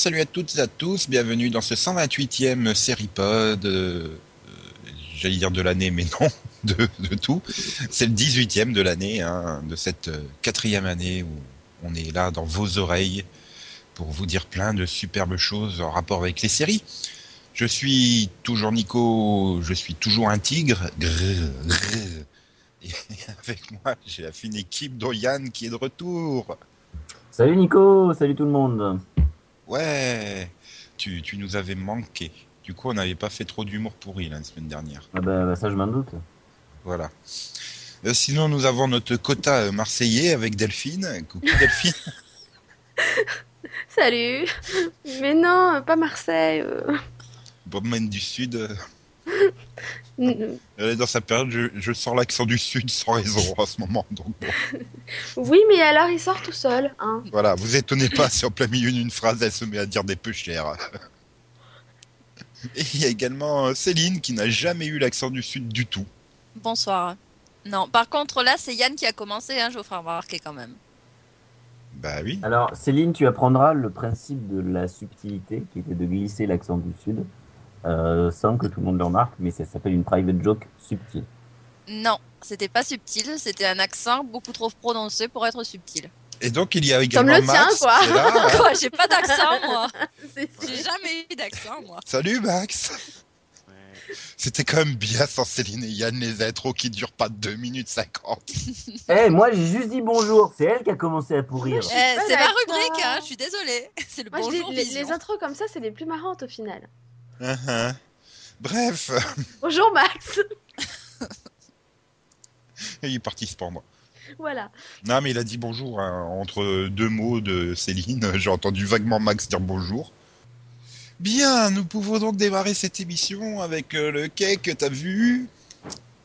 Salut à toutes et à tous, bienvenue dans ce 128e Seripod, euh, j'allais dire de l'année, mais non, de, de tout. C'est le 18e de l'année, hein, de cette euh, quatrième année où on est là dans vos oreilles pour vous dire plein de superbes choses en rapport avec les séries. Je suis toujours Nico, je suis toujours un tigre. Grrr, grrr. Et avec moi, j'ai la fine équipe dont Yann qui est de retour. Salut Nico, salut tout le monde. Ouais, tu, tu nous avais manqué. Du coup, on n'avait pas fait trop d'humour pourri la semaine dernière. Ah bah, bah, ça je m'en doute. Voilà. Euh, sinon, nous avons notre quota euh, marseillais avec Delphine. Coucou Delphine. Salut Mais non, pas Marseille. euh. Bobman du Sud. Elle est dans sa période, je, je sors l'accent du Sud sans raison en ce moment. Donc bon, Oui, mais alors il sort tout seul. Hein. voilà, vous étonnez pas si en plein milieu d'une phrase, elle se met à dire des peu chers. Et il y a également euh, Céline qui n'a jamais eu l'accent du Sud du tout. Bonsoir. Non, par contre, là, c'est Yann qui a commencé, hein, je vous ferai remarquer quand même. Bah oui. Alors Céline, tu apprendras le principe de la subtilité qui était de glisser l'accent du sud euh, sans que tout le monde le remarque, mais ça s'appelle une private joke subtile. Non, c'était pas subtil, c'était un accent beaucoup trop prononcé pour être subtil. Et donc il y a Comme également le tien, Max quoi. est là. hein. Quoi, j'ai pas d'accent, moi J'ai jamais eu d'accent, moi. Salut Max C'était quand même bien sans Céline et Yann les intros qui durent pas 2 minutes 50. Eh, moi j'ai juste dit bonjour, c'est elle qui a commencé à pourrir. Eh, pas c'est ma rubrique, hein, je suis désolée. C'est le Moi, bonjour les, les intros comme ça, c'est les plus marrantes au final. Uh-huh. Bref, Bonjour Max il est parti se pendre. Voilà. Non mais il a dit bonjour hein, entre deux mots de Céline. J'ai entendu vaguement Max dire bonjour. Bien, nous pouvons donc démarrer cette émission avec euh, le cake que t'as vu.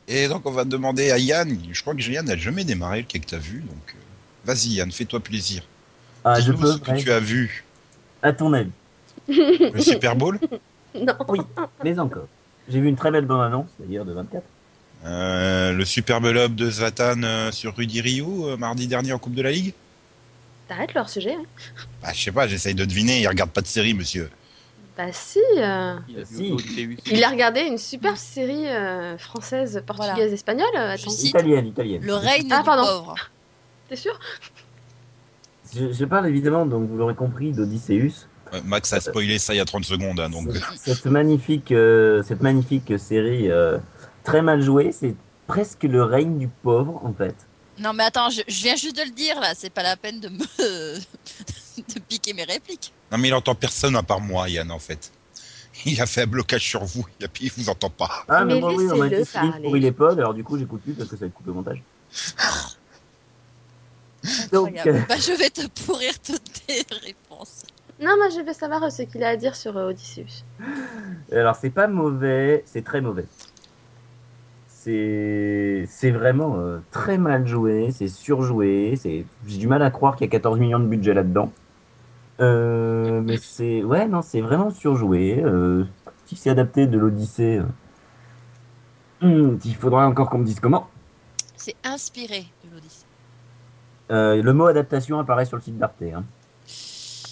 Et donc on va demander à Yann, je crois que Yann n'a jamais démarré le cake que t'as vu, donc euh, vas-y Yann, fais-toi plaisir. Ah, je Dis-nous peux, ce que ouais. tu as vu. à ton avis. Le Super Bowl? Non. Oui, mais encore. J'ai vu une très belle bande-annonce d'ailleurs de 24. Euh, le superbe lob de Zlatan euh, sur Rudy Rio euh, mardi dernier en Coupe de la Ligue T'arrêtes leur sujet. hein. Bah je sais pas, j'essaye de deviner, il regarde pas de série monsieur. Bah si. euh, Il a Odysseus. Il a regardé une superbe série euh, française, portugaise, espagnole. euh, Attends, Je cite Italienne, italienne. Le règne Ah, du pardon. pauvre. t'es sûr? Je, je parle évidemment, donc vous l'aurez compris, d'Odysseus. Max a spoilé ça il y a 30 secondes, hein, donc... Cette magnifique, euh, cette magnifique série euh, très mal jouée, c'est presque le règne du pauvre en fait. Non, mais attends, je, je viens juste de le dire, là. C'est pas la peine de me... de piquer mes répliques. Non mais il entend personne à part moi Yann en fait. Il a fait un blocage sur vous et puis il vous entend pas. Ah mais, Mais moi oui, on m'a dit parler. pourrit les pods, alors du coup j'écoute plus parce que ça va être coupé au montage. Donc, Incroyable. Bah, je vais te pourrir toutes tes réponses. Non, moi je veux savoir euh, ce qu'il a à dire sur euh, Odysseus. Alors c'est pas mauvais, c'est très mauvais. C'est c'est vraiment euh, très mal joué, c'est surjoué, j'ai du mal à croire qu'il y a 14 millions de budget là-dedans. Euh, mais c'est ouais non, c'est vraiment surjoué. Euh, si c'est adapté de l'Odyssée, hmm, il faudrait encore qu'on me dise comment. C'est inspiré de l'Odyssée. Euh, le mot adaptation apparaît sur le site d'Arte. Hein.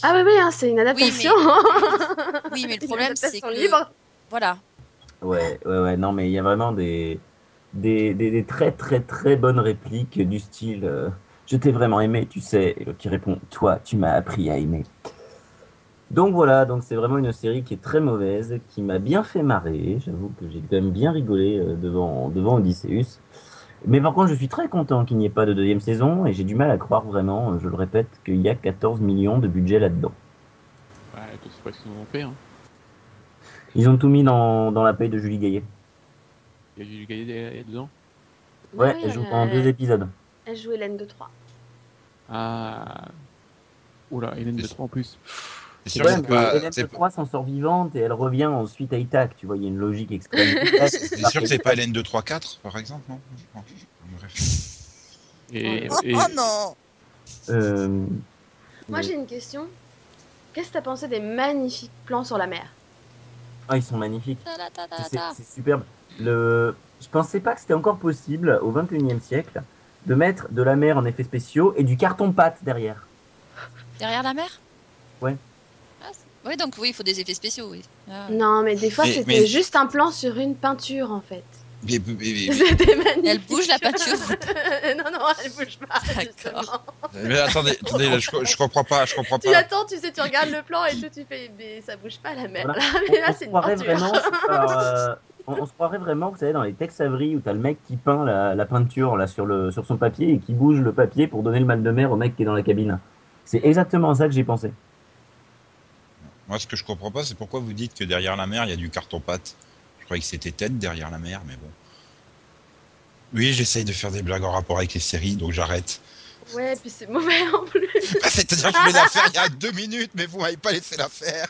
Ah oui, oui, hein, c'est une adaptation. Oui, mais le problème, c'est que... libre. Voilà. Ouais, ouais, ouais, non, mais il y a vraiment des, des, des, des très, très, très bonnes répliques du style euh, Je t'ai vraiment aimé, tu sais. Et l'autre qui répond Toi, tu m'as appris à aimer. Donc voilà, donc c'est vraiment une série qui est très mauvaise, qui m'a bien fait marrer. J'avoue que j'ai quand même bien rigolé euh, devant, devant Odysseus. Mais par contre, je suis très content qu'il n'y ait pas de deuxième saison et j'ai du mal à croire vraiment, euh, je le répète, qu'il y a 14 millions de budget là-dedans. Ouais, sais pas ce qu'ils en ont fait. Hein. Ils ont tout mis dans, dans la paye de Julie Gaillet. Il y a du gagné dedans? Ouais, Oui, elle joue euh, pendant deux épisodes. Elle joue Hélène de Troyes. Ah. Oula, Hélène de 3 en plus. C'est sûr Ouais, que mais c'est pas, Hélène c'est- de Troyes s'en sort vivante et elle revient ensuite à Itac. Tu vois, il y a une logique extrême. c'est sûr que c'est pas Hélène 2 3 4 par exemple non? Et, Oh, et- non Euh, Moi j'ai une question. Qu'est-ce que t'as pensé des magnifiques plans sur la mer? Ah, ils sont magnifiques. C'est superbe. Le... Je pensais pas que c'était encore possible au 21e siècle de mettre de la mer en effets spéciaux et du carton pâte derrière. Derrière la mer? Oui, donc oui, il faut des effets spéciaux, oui. Ah. Non, mais des fois, c'était mais- juste un plan sur une peinture, en fait. Mais- mais- mais- C'était magnifique. Elle bouge la peinture. non, non, elle bouge pas. D'accord. mais attendez, attendez, là, je, je comprends pas, je comprends Tu pas. attends, tu sais, tu regardes le plan et tout, tu fais, mais ça bouge pas la mer. Voilà. Là, On, là, c'est une peinture. vraiment, alors, euh, on, on se croirait vraiment, vous savez, dans les Tex Avery où t'as le mec qui peint la, la peinture là sur le sur son papier et qui bouge le papier pour donner le mal de mer au mec qui est dans la cabine. C'est exactement ça que j'ai pensé. Moi, ce que je comprends pas, c'est pourquoi vous dites que derrière la mer, il y a du carton-pâte. Je croyais que c'était tête derrière la mer, mais bon. Oui, j'essaye de faire des blagues en rapport avec les séries, donc j'arrête. Ouais, puis c'est mauvais en plus. Bah, C'est-à-dire que je voulais la faire il y a deux minutes, mais vous m'avez pas laissé la faire.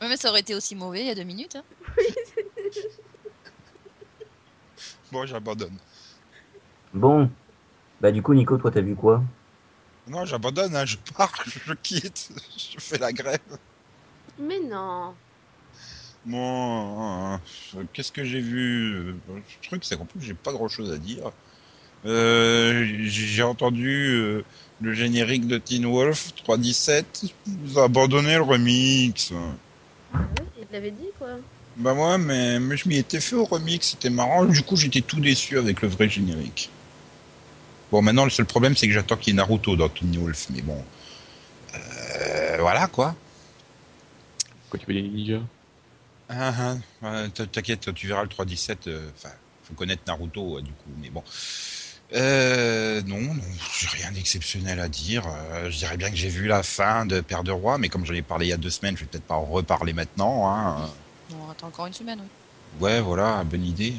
Ouais, mais ça aurait été aussi mauvais il y a deux minutes. hein. Bon, j'abandonne. Bon, bah du coup Nico, toi t'as vu quoi? Non, j'abandonne, hein, je pars, je quitte, je fais la grève. Mais non. Bon, euh, qu'est-ce que j'ai vu? Le truc, c'est qu'en plus, j'ai pas grand-chose à dire. Euh, j'ai entendu euh, le générique de Teen Wolf 3.17. Vous abandonné le remix. Ah ouais, il l'avait dit, quoi. Bah moi, mais, mais je m'y étais fait au remix, c'était marrant. Du coup, j'étais tout déçu avec le vrai générique. Bon, maintenant, le seul problème, c'est que j'attends qu'il y ait Naruto dans Teen Wolf, mais bon. Euh, voilà, quoi. Quoi, tu veux des ninjas Ah, ah, t- T'inquiète, tu verras le 3.17. euh, Enfin, faut connaître Naruto, ouais, du coup, mais bon. Euh, non, non, j'ai rien d'exceptionnel à dire. Euh, je dirais bien que j'ai vu la fin de Père de Roi, mais comme j'en ai parlé il y a deux semaines, je vais peut-être pas en reparler maintenant. Hein. On attend encore une semaine, oui. Ouais, voilà, bonne idée.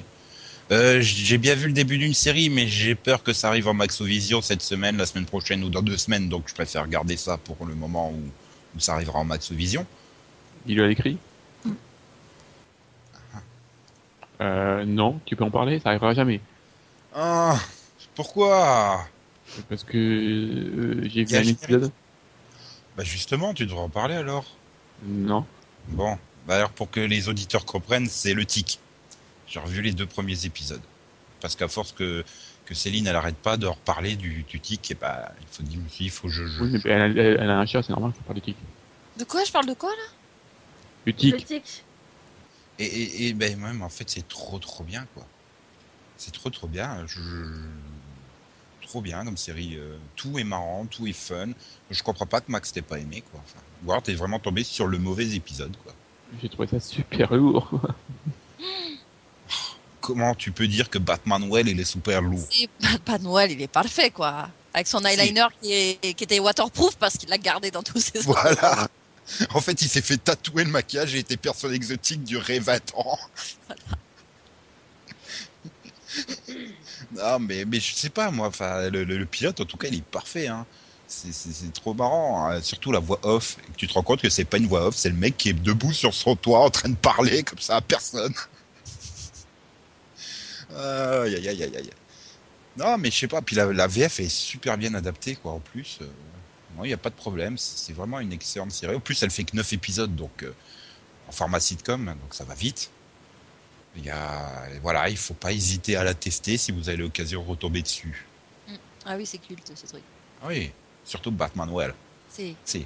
Euh, j'ai bien vu le début d'une série, mais j'ai peur que ça arrive en Maxovision cette semaine, la semaine prochaine ou dans deux semaines, donc je préfère garder ça pour le moment où, où ça arrivera en Maxovision. Il lui a écrit Euh, non, tu peux en parler, ça arrivera jamais. Ah, pourquoi? Parce que euh, j'ai vu un épisode. Bah justement, tu devrais en parler alors. Non. Bon, bah alors pour que les auditeurs comprennent, c'est le tic. J'ai revu les deux premiers épisodes. Parce qu'à force que, que Céline, elle arrête pas de reparler du, du tic, et bah, il faut dire, il faut que je, je- Oui, mais elle a, elle- elle a un chat, c'est normal que je parle du tic. De quoi? Je parle de quoi, là? Le tic, tic. Et, et, et ben même en fait c'est trop trop bien quoi. C'est trop trop bien. Je, je- trop bien comme série. euh, tout est marrant, tout est fun. Je comprends pas que Max t'ait pas aimé quoi. Enfin, ou alors t'es vraiment tombé sur le mauvais épisode quoi. j'ai trouvé ça super lourd. Comment tu peux dire que Batman Well il est super lourd? Pas Noël, il est parfait, quoi. Avec son eyeliner qui, est- qui était waterproof parce qu'il l'a gardé dans tous ses Voilà. En fait, il s'est fait tatouer le maquillage et était personne exotique duré 20 ans. non, mais, mais je sais pas, moi. Enfin, le, le- le pilote, en tout cas, il est parfait. Hein. C'est- trop marrant. hein. Surtout la voix off. Tu te rends compte que c'est pas une voix off, c'est le mec qui est debout sur son toit en train de parler comme ça à personne. Aïe, aïe, aïe, aïe, aïe. Non, mais je sais pas. Puis la, la VF est super bien adaptée, quoi, en plus. euh, non, il n'y a pas de problème. C'est vraiment une excellente série. En plus, elle fait que 9 épisodes, donc euh, en format sitcom, donc ça va vite. Il y a, voilà, il faut pas hésiter à la tester si vous avez l'occasion de retomber dessus. Ah oui, c'est culte, ce truc. Ah Oui, surtout Batman Well. C'est... Si.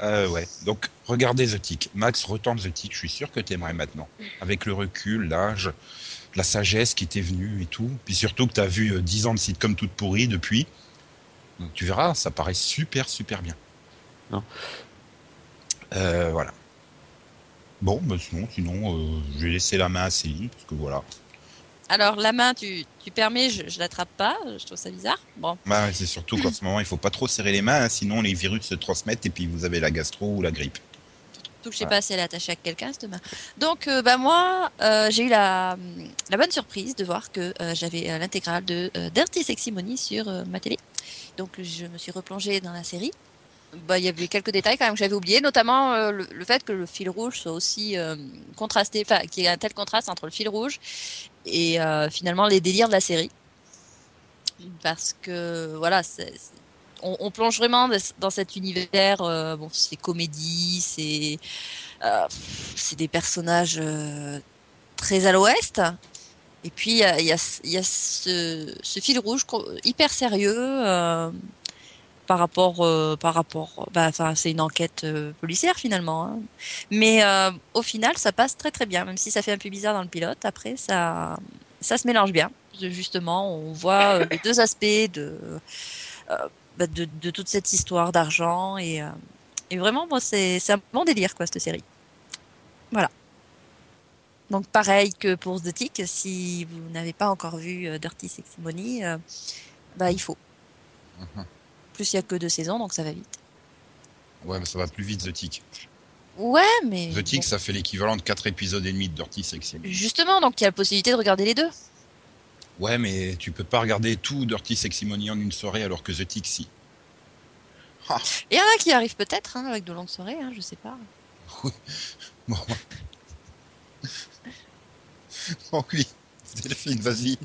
Euh, ouais. Donc, regardez The Tick. Max, retente The Tick. Je suis sûr que t'aimerais maintenant. Avec le recul, l'âge, la sagesse qui t'est venue et tout. Puis surtout que t'as vu euh, 10 ans de sitcom toute pourrie depuis. Donc, tu verras, ça paraît super, super bien. Non. Euh, voilà. Bon, bah sinon, sinon euh, je vais laisser la main à Céline, parce que voilà. Alors, la main, tu, tu permets, je, je l'attrape pas, je trouve ça bizarre. Bon, Bah, c'est surtout qu'en ce moment, il faut pas trop serrer les mains, hein, sinon les virus se transmettent et puis vous avez la gastro ou la grippe. tout je sais pas si elle est attachée à quelqu'un, cette main. Donc, euh, bah, moi, euh, j'ai eu la, la bonne surprise de voir que euh, j'avais euh, l'intégrale de euh, Dirty Sexy Money sur euh, ma télé. Donc, je me suis replongée dans la série. Bah, il y avait quelques détails quand même que j'avais oubliés, notamment euh, le, fait que le fil rouge soit aussi euh, contrasté, enfin, qu'il y ait un tel contraste entre le fil rouge et euh, finalement les délires de la série. Parce que, voilà, on, on plonge vraiment dans- cet univers, bon, c'est comédie, c'est c'est des personnages très à l'ouest. Et puis, il y a, y y a ce, ce fil rouge hyper sérieux. euh, par rapport, euh, par rapport, bah, enfin, c'est une enquête euh, policière finalement. hein. Mais euh, au final, ça passe très très bien, même si ça fait un peu bizarre dans le pilote. Après, ça, ça se mélange bien. Justement, on voit euh, les deux aspects de, bah, de, de toute cette histoire d'argent et, et vraiment, moi, c'est un bon délire quoi cette série. Voilà. Donc pareil que pour The Tick, si vous n'avez pas encore vu euh, Dirty Sexy Money, euh, bah il faut. Mhm. Plus il y a que deux saisons, donc ça va vite. Ouais, mais ça va plus vite, The Tick. Ouais, mais The Tick, bon. ça fait l'équivalent de 4 épisodes et demi de Dirty Sexy. justement, donc il y a la possibilité de regarder les deux. Ouais, mais tu peux pas regarder tout Dirty Sexy Money en une soirée alors que The Tick, si. Ah, Il y en a qui arrivent peut-être hein, avec de longues soirées, hein, je sais pas. bon. Bon, oui. Delphine, vas-y.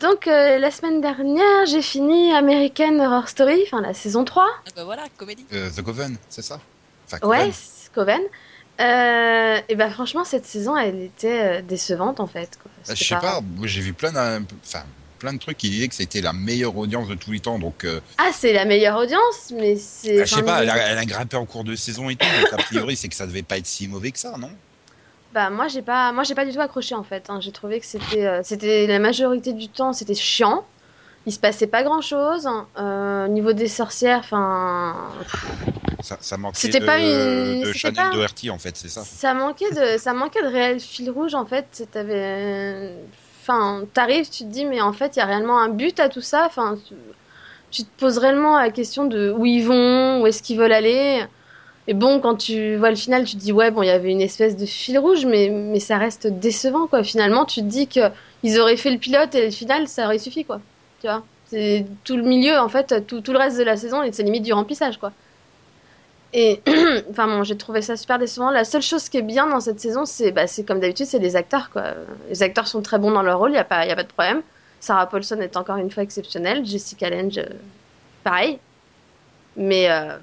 Donc, euh, la semaine dernière, j'ai fini American Horror Story, enfin la saison 3. Ah bah voilà, comédie. Euh, The Coven, c'est ça? Enfin, Ouais, Coven. c'est Coven. Euh, et bah franchement, cette saison, elle était décevante en fait. quoi. Bah, je sais pas, j'ai vu plein enfin, plein de trucs qui disaient que c'était la meilleure audience de tous les temps, donc euh, Ah, c'est la meilleure audience, mais c'est. bah, je sais pas, elle a, elle a grimpé en cours de saison et tout, donc a priori c'est que ça devait pas être si mauvais que ça, non? Bah moi j'ai pas moi j'ai pas du tout accroché en fait. hein. J'ai trouvé que c'était euh, c'était la majorité du temps c'était chiant. Il se passait pas grand chose. Au niveau des sorcières, enfin Ça, ça manquait C'était de, pas une- de c'était Chanel pas- Doherty en fait, c'est ça ça manquait de ça manquait de réel fil rouge en fait. T'avais enfin t'arrives tu te dis mais en fait il y a réellement un but à tout ça. Enfin tu, tu te poses réellement la question de où ils vont, où est-ce qu'ils veulent aller. Et bon, quand tu vois le final, tu te dis ouais, bon, il y avait une espèce de fil rouge, mais, mais ça reste décevant, quoi. Finalement, tu te dis que ils auraient fait le pilote et le final, ça aurait suffi, quoi. Tu vois? C'est tout le milieu, en fait, tout, tout le reste de la saison, c'est limite du remplissage, quoi. Et, enfin bon, j'ai trouvé ça super décevant. La seule chose qui est bien dans cette saison, c'est bah, comme d'habitude, c'est les acteurs, quoi. Les acteurs sont très bons dans leur rôle, il n'y a, pas- a pas de problème. Sarah Paulson est encore une fois exceptionnelle, Jessica Lange, euh, pareil. Mais, euh,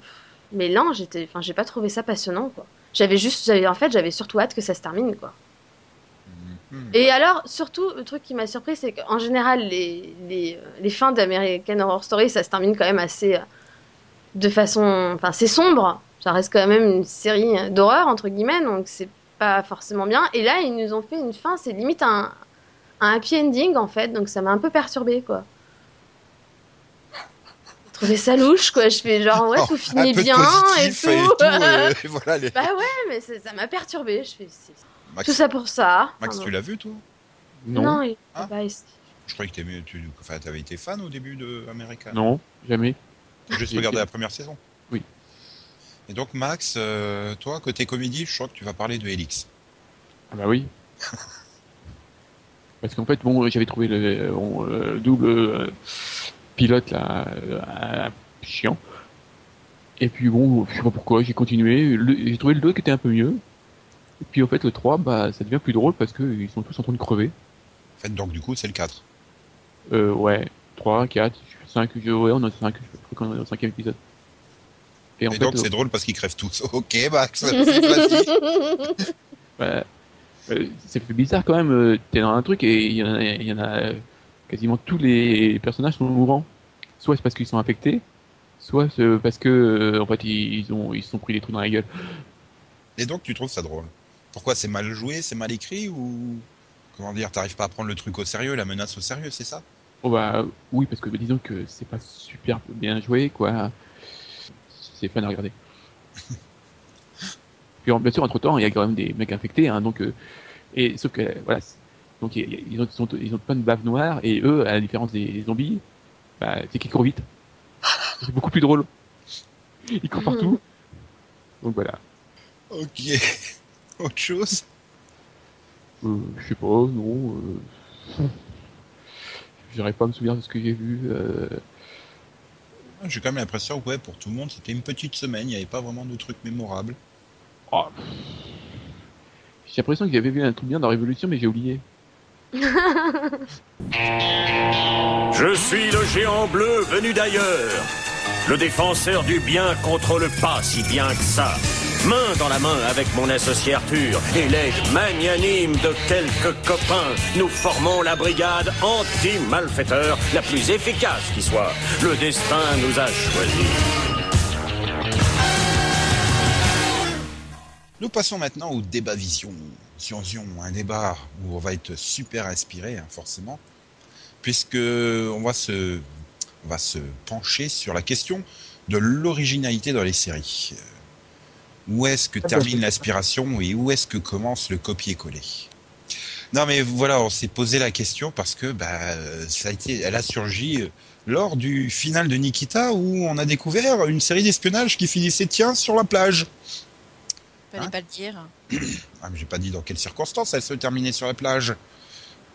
mais non, j'étais, enfin, j'ai pas trouvé ça passionnant, quoi. J'avais juste, j'avais, en fait, j'avais surtout hâte que ça se termine, quoi. Mhm. Et alors, surtout, le truc qui m'a surpris, c'est qu'en général, les, les, euh, les fins d'American Horror Story, ça se termine quand même assez. euh, de façon. Enfin, c'est sombre. Ça reste quand même une série euh, d'horreur, entre guillemets, donc c'est pas forcément bien. Et là, ils nous ont fait une fin, c'est limite un, un happy ending, en fait, donc ça m'a un peu perturbé, quoi. J'ai trouvé ça louche, quoi. Je fais genre, ouais, Oh, tout un finit bien et tout. euh, et voilà, les- bah ouais, mais ça m'a perturbé. Je fais, Max, tout ça pour ça. Max, Enfin, tu l'as vu toi? Non, Non, non, il Ah. bah, il- Je croyais que t'aimais- tu enfin, avais été fan au début de American. jamais. T'as Juste J'ai regardé la première saison. Oui. Et donc Max, euh, toi côté comédie, je crois que tu vas parler de Helix. Ah bah oui. Parce qu'en fait, bon, j'avais trouvé le, bon, euh, le double euh, pilote là euh, chiant. Et puis bon, je sais pas pourquoi, j'ai continué. J'ai trouvé le 2 qui était un peu mieux. Et puis en fait, le 3, bah, ça devient plus drôle parce qu'ils sont tous en train de crever. En fait, donc du coup, c'est le 4. Euh, ouais, 3, 4, 5, je, ouais, on a 5, je crois qu'on est au cinquième épisode. Et en fait, donc euh, c'est drôle parce qu'ils crèvent tous. Ok Max, bah, euh, ça fait bizarre quand même, t'es dans un truc et il y en a, il y en a quasiment tous les personnages sont mourants. Soit c'est parce qu'ils sont infectés, soit c'est parce que euh, en fait ils, ont ils sont pris des trucs dans la gueule. Et donc tu trouves ça drôle? Pourquoi c'est mal joué, c'est mal écrit ou comment dire, t'arrives pas à prendre le truc au sérieux, la menace au sérieux, c'est ça? Oh bah oui parce que disons que c'est pas super bien joué quoi. C'est fun à regarder. Puis bien sûr entre temps il y a quand même des mecs infectés hein, donc euh, et sauf que voilà donc ils ont, ils ont, ils ont plein de baves noires et eux à la différence des zombies bah, c'est qu'ils courent vite. C'est beaucoup plus drôle. Ils courent partout. Donc voilà. Ok. Autre chose? Euh, je sais pas, non. Euh... J'arrive pas à me souvenir de ce que j'ai vu. Euh... J'ai quand même l'impression que ouais, pour tout le monde, c'était une petite semaine, il n'y avait pas vraiment de trucs mémorables. oh. J'ai l'impression que j'avais vu un truc bien dans Révolution, mais j'ai oublié. Je suis le géant bleu venu d'ailleurs. le défenseur du bien contre le pas si bien que ça. Main dans la main avec mon associé Arthur et l'aide magnanime de quelques copains, nous formons la brigade anti-malfaiteur la plus efficace qui soit. Le destin nous a choisis. Nous passons maintenant au débat vision. Zion Zion, un débat où on va être super inspiré, hein, forcément, puisque on va se, on va se pencher sur la question de l'originalité dans les séries. Où est-ce que termine l'inspiration et où est-ce que commence le copier-coller? Non, mais voilà, on s'est posé la question parce que bah, ça a été, elle a surgi lors du final de Nikita où on a découvert une série d'espionnage qui finissait tiens sur la plage. Fallait Hein pas le dire. Ah, mais j'ai pas dit dans quelles circonstances elle se terminait sur la plage.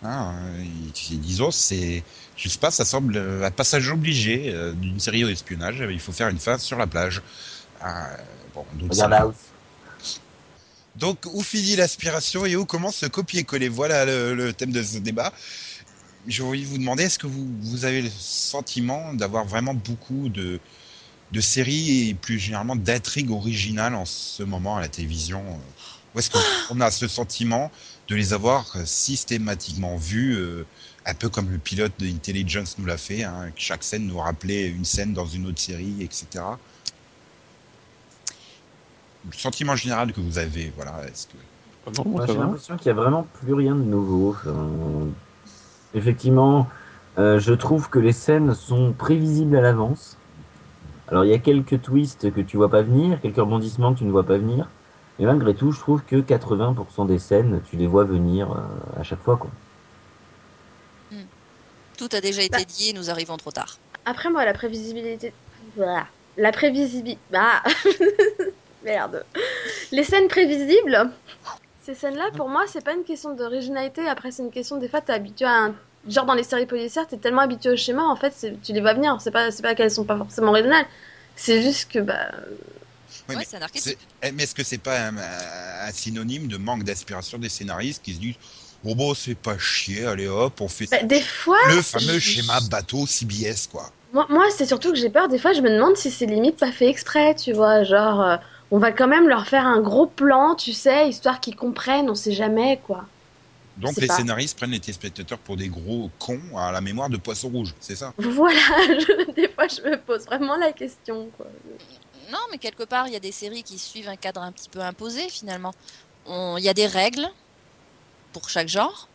Hein, euh, disons, c'est, je sais pas, ça semble un passage obligé euh, d'une série d'espionnage. Il faut faire une fin sur la plage. Ah, bon, donc, ça- donc, où finit l'aspiration et où commence ce copier-coller? Voilà le, le thème de ce débat. J'ai envie de vous demander, est-ce que vous, vous avez le sentiment d'avoir vraiment beaucoup de, de séries et plus généralement d'intrigues originales en ce moment à la télévision Ou est-ce qu'on on a ce sentiment de les avoir euh, systématiquement vues, euh, un peu comme le pilote de Intelligence nous l'a fait, hein, que chaque scène nous rappelait une scène dans une autre série, etc. Le sentiment général que vous avez, voilà, est-ce que... Ah moi, J'ai l'impression qu'il n'y a vraiment plus rien de nouveau. Enfin, effectivement, euh, je trouve que les scènes sont prévisibles à l'avance. Alors, il y a quelques twists que tu vois pas venir, quelques rebondissements que tu ne vois pas venir. Mais malgré tout, je trouve que 80% des scènes, tu les vois venir euh, à chaque fois. Quoi. Tout a déjà été Bah. dit et nous arrivons trop tard. Après, moi, la prévisibilité. Voilà. La prévisibilité. Ah Merde. Les scènes prévisibles, ces scènes-là, pour moi, c'est pas une question d'originalité. Après, c'est une question des fois, t'es habitué à un. Genre dans les séries policières, t'es tellement habitué au schéma, en fait, tu les vois venir. C'est pas, c'est pas qu'elles sont pas forcément originales. C'est juste que, bah. Ouais, Ouais, mais c'est un archétype. c'est- eh, mais est-ce que c'est pas un, un synonyme de manque d'inspiration des scénaristes qui se disent Oh bon, c'est pas chier, allez hop, on fait bah, des fois. le fameux je- schéma bateau CBS, quoi. Moi, moi c'est surtout que j'ai peur. Des fois, je me demande si c'est limite pas fait exprès, tu vois. Genre, euh, on va quand même leur faire un gros plan, tu sais, histoire qu'ils comprennent, on sait jamais, quoi. Donc les pas. scénaristes prennent les téléspectateurs pour des gros cons à la mémoire de poisson rouge, c'est ça? Voilà, je- des fois, je me pose vraiment la question, quoi. Non, mais quelque part, il y a des séries qui suivent un cadre un petit peu imposé finalement. On- Il y a des règles pour chaque genre.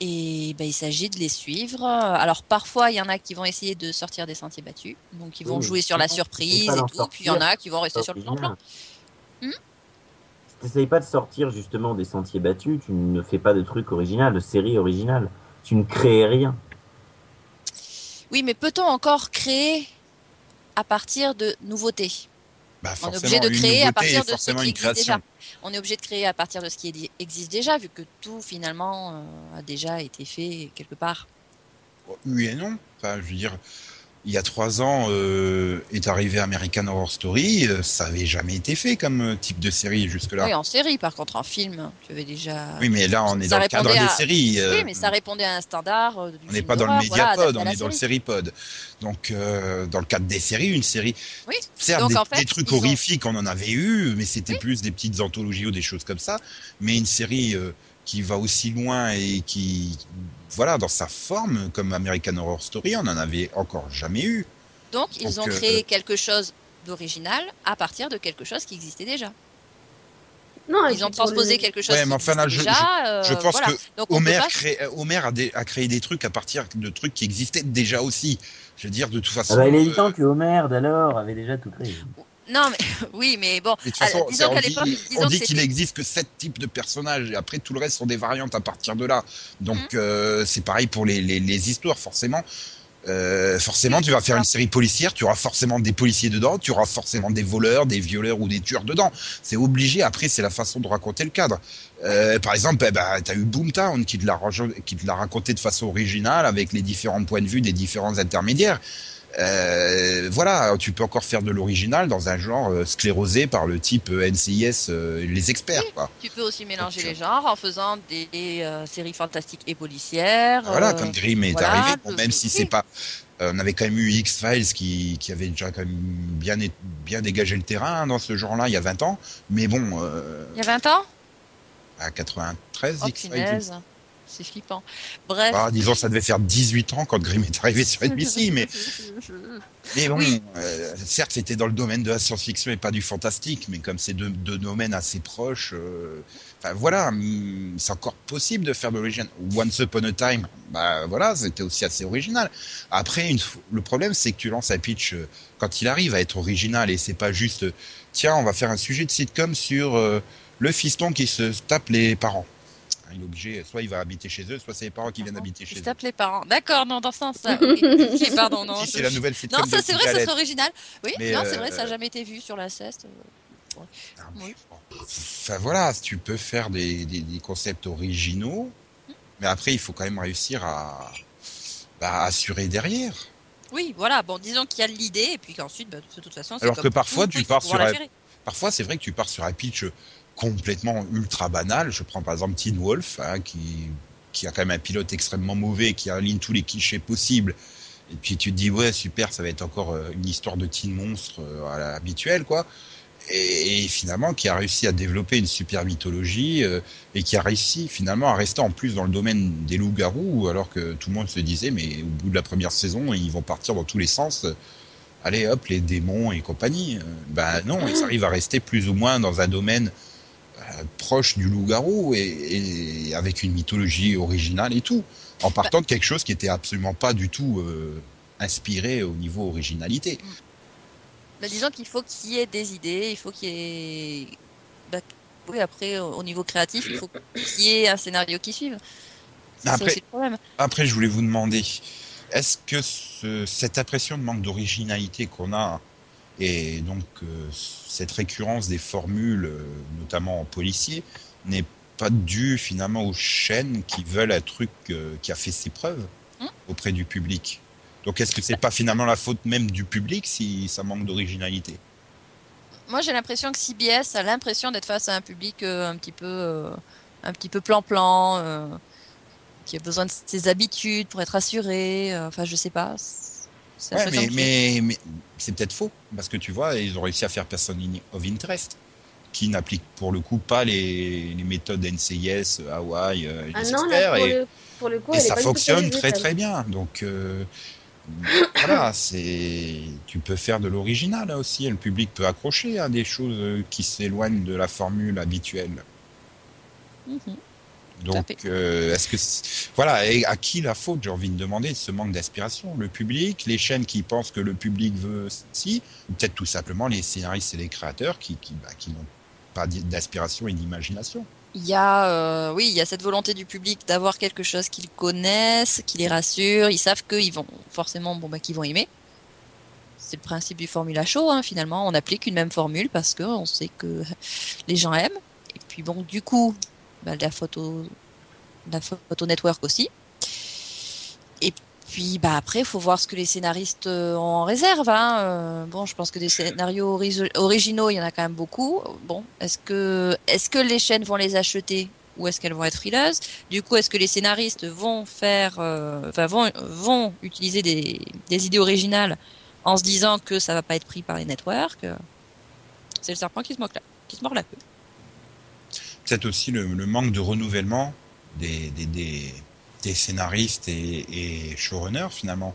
Et ben, il s'agit de les suivre. Alors parfois, il y en a qui vont essayer de sortir des sentiers battus. Donc ils vont Oui, jouer sur la surprise et tout. Puis il y en a qui vont rester sur le plan-plan. T'essayes pas de sortir justement des sentiers battus, tu ne fais pas de truc original, de série originale. Tu ne crées rien. Oui, mais peut-on encore créer à partir de nouveautés bah, On est obligé de créer à partir de ce qui existe création. déjà. On est obligé de créer à partir de ce qui existe déjà, vu que tout finalement euh, a déjà été fait quelque part. Oui et non. Enfin, je veux dire, il y a trois ans euh, est arrivé American Horror Story, euh, ça avait jamais été fait comme euh, type de série jusque-là. Oui, en série, par contre, en film, tu avais déjà. Oui, mais là, on est Ça dans le cadre des séries. euh, Oui, mais ça répondait à un standard. du On n'est pas dans le voilà, médiapod, adapté à on est dans le série. séripod. Donc, dans le cadre des séries, une série. Oui. Certes, Donc, des, en fait, des trucs ont- horrifiques, on en avait eu, mais c'était plus des petites anthologies ou des choses comme ça. Mais une série qui va aussi loin et qui, voilà, dans sa forme, comme American Horror Story, on en avait encore jamais eu. Donc, ils Donc, ont euh, créé quelque chose d'original à partir de quelque chose qui existait déjà. Non, Ils ont transposé les- quelque chose Ouais, qui mais enfin, là, je- déjà. euh, je pense voilà. que Donc, Homer, pas- crée- euh, Homer a, créé des trucs à partir de trucs qui existaient déjà aussi. Je veux dire, de toute façon. Ah bah, il est euh, évident que Homer, d'alors, avait déjà tout créé. Non, mais oui, mais bon. Mais de toute façon, disons on qu'à dit, l'époque, disons on que dit qu'il c'était- existe que sept types de personnages et après tout le reste sont des variantes à partir de là. Donc Mhm. euh, c'est pareil pour les, les, les histoires forcément. Euh, forcément, tu vas faire une série policière, tu auras forcément des policiers dedans, tu auras forcément des voleurs, des violeurs ou des tueurs dedans. C'est obligé. Après, c'est la façon de raconter le cadre. Euh, par exemple, eh ben, tu as eu Boomtown qui te l'a raconté de façon originale avec les différents points de vue des différents intermédiaires. Euh, voilà, tu peux encore faire de l'original dans un genre euh, sclérosé par le type euh, NCIS, les experts. Quoi. Tu peux aussi mélanger Donc, les genres en faisant des séries fantastiques et policières. Voilà, comme Grimm est voilà, arrivé, bon, même si c'est pas on avait quand même eu X-Files qui, qui avait déjà quand même bien, dégagé le terrain dans ce genre-là il y a 20 ans. Mais bon, Il y a 20 ans? à 93, Oh, X-Files. C'est flippant. Bref. Ah, disons, ça devait faire 18 ans quand Grimm est arrivé sur NBC, mais, mais bon, Oui. euh, certes, c'était dans le domaine de la science-fiction et pas du fantastique, mais comme c'est deux, deux domaines assez proches, euh, voilà, hum, c'est encore possible de faire de l'origine. Once Upon a Time, bah voilà, c'était aussi assez original. Après, une, le problème, c'est que tu lances un pitch euh, quand il arrive à être original et c'est pas juste, tiens, on va faire un sujet de sitcom sur euh, le fiston qui se tape les parents. Il est obligé, soit il va habiter chez eux, soit c'est les parents qui viennent habiter chez Je eux. tape les parents. D'accord, non, dans ce sens-là. ok. Ok, pardon, non. Si, je- c'est la nouvelle sitcom Non, ça c'est vrai, ça serait original. Oui, Mais, non, c'est euh, vrai, ça n'a jamais été vu sur la ceste. Ah, Oui. bon. Enfin voilà, tu peux faire des, des, des concepts originaux, mais après il faut quand même réussir à bah, assurer derrière. Oui, voilà, bon, disons qu'il y a l'idée, et puis qu'ensuite, bah, de toute façon, c'est Alors comme que parfois, tu pars sur un-. Parfois c'est vrai que tu pars sur un pitch complètement ultra banal. Je prends par exemple Teen Wolf, hein, qui, qui a quand même un pilote extrêmement mauvais, qui aligne tous les clichés possibles. Et puis tu te dis ouais super, ça va être encore euh, une histoire de teen monstre euh, à l'habituelle quoi. Et, finalement qui a réussi à développer une super mythologie euh, et qui a réussi finalement à rester en plus dans le domaine des loups-garous alors que tout le monde se disait mais au bout de la première saison ils vont partir dans tous les sens. Allez hop les démons et compagnie. Euh, Ben non, ils arrivent à rester plus ou moins dans un domaine euh, proche du loup-garou et, et avec une mythologie originale et tout, en partant de quelque chose qui était absolument pas du tout euh, inspiré au niveau originalité. Bah, disons qu'il faut qu'il y ait des idées, il faut qu'il y ait. Bah, oui, après, au au niveau créatif, il faut qu'il y ait un scénario qui suive. Après- aussi le problème. Après, je voulais vous demander, est-ce que ce- cette impression de manque d'originalité qu'on a et donc euh, cette récurrence des formules, euh, notamment en policier, n'est pas due finalement aux chaînes qui veulent un truc euh, qui a fait ses preuves Hmm. auprès du public Donc, est-ce que c'est pas finalement la faute même du public si ça manque d'originalité? Moi, j'ai l'impression que CBS a l'impression d'être face à un public euh, un petit peu, euh, un petit peu plan-plan, euh, qui a besoin de ses habitudes pour être assuré. Enfin, je sais pas. Un Ouais, mais, comme ça. mais, mais c'est peut-être faux, parce que tu vois, ils ont réussi à faire Person of Interest, qui n'applique pour le coup pas les, les méthodes NCIS, Hawaii, euh, les Ah non, experts, là, pour, et, le, pour le coup, et ça fonctionne très très bien. Donc euh, voilà, c'est tu peux faire de l'original là aussi, et le public peut accrocher à des choses euh, qui s'éloignent de la formule habituelle. Mhm. Donc, euh, est-ce que voilà, et à qui la faute J'ai envie de demander ce manque d'aspiration. Le public, les chaînes qui pensent que le public veut si, ou peut-être tout simplement les scénaristes et les créateurs qui qui, bah, qui n'ont pas d'aspiration et d'imagination. Il y a, euh, oui, il y a cette volonté du public d'avoir quelque chose qu'ils connaissent, qui les rassure. Ils savent qu'ils vont forcément, bon, bah, qu'ils vont aimer. C'est le principe du formula show, hein, finalement. On applique une même formule parce que on sait que les gens aiment. Et puis bon, du coup, bah, la photo, la photo network aussi. Et puis, bah après, il faut voir ce que les scénaristes euh, ont en réserve. Hein. Euh, bon, je pense que des scénarios ori- originaux, il y en a quand même beaucoup. Bon, est-ce que, est-ce que les chaînes vont les acheter ou est-ce qu'elles vont être frileuses? Du coup, est-ce que les scénaristes vont faire, euh, vont, vont utiliser des, des idées originales en se disant que ça va pas être pris par les networks? C'est le serpent qui se, moque là, qui se mord la queue. Peut-être aussi le, le manque de renouvellement des, des, des, des scénaristes et, et showrunners finalement.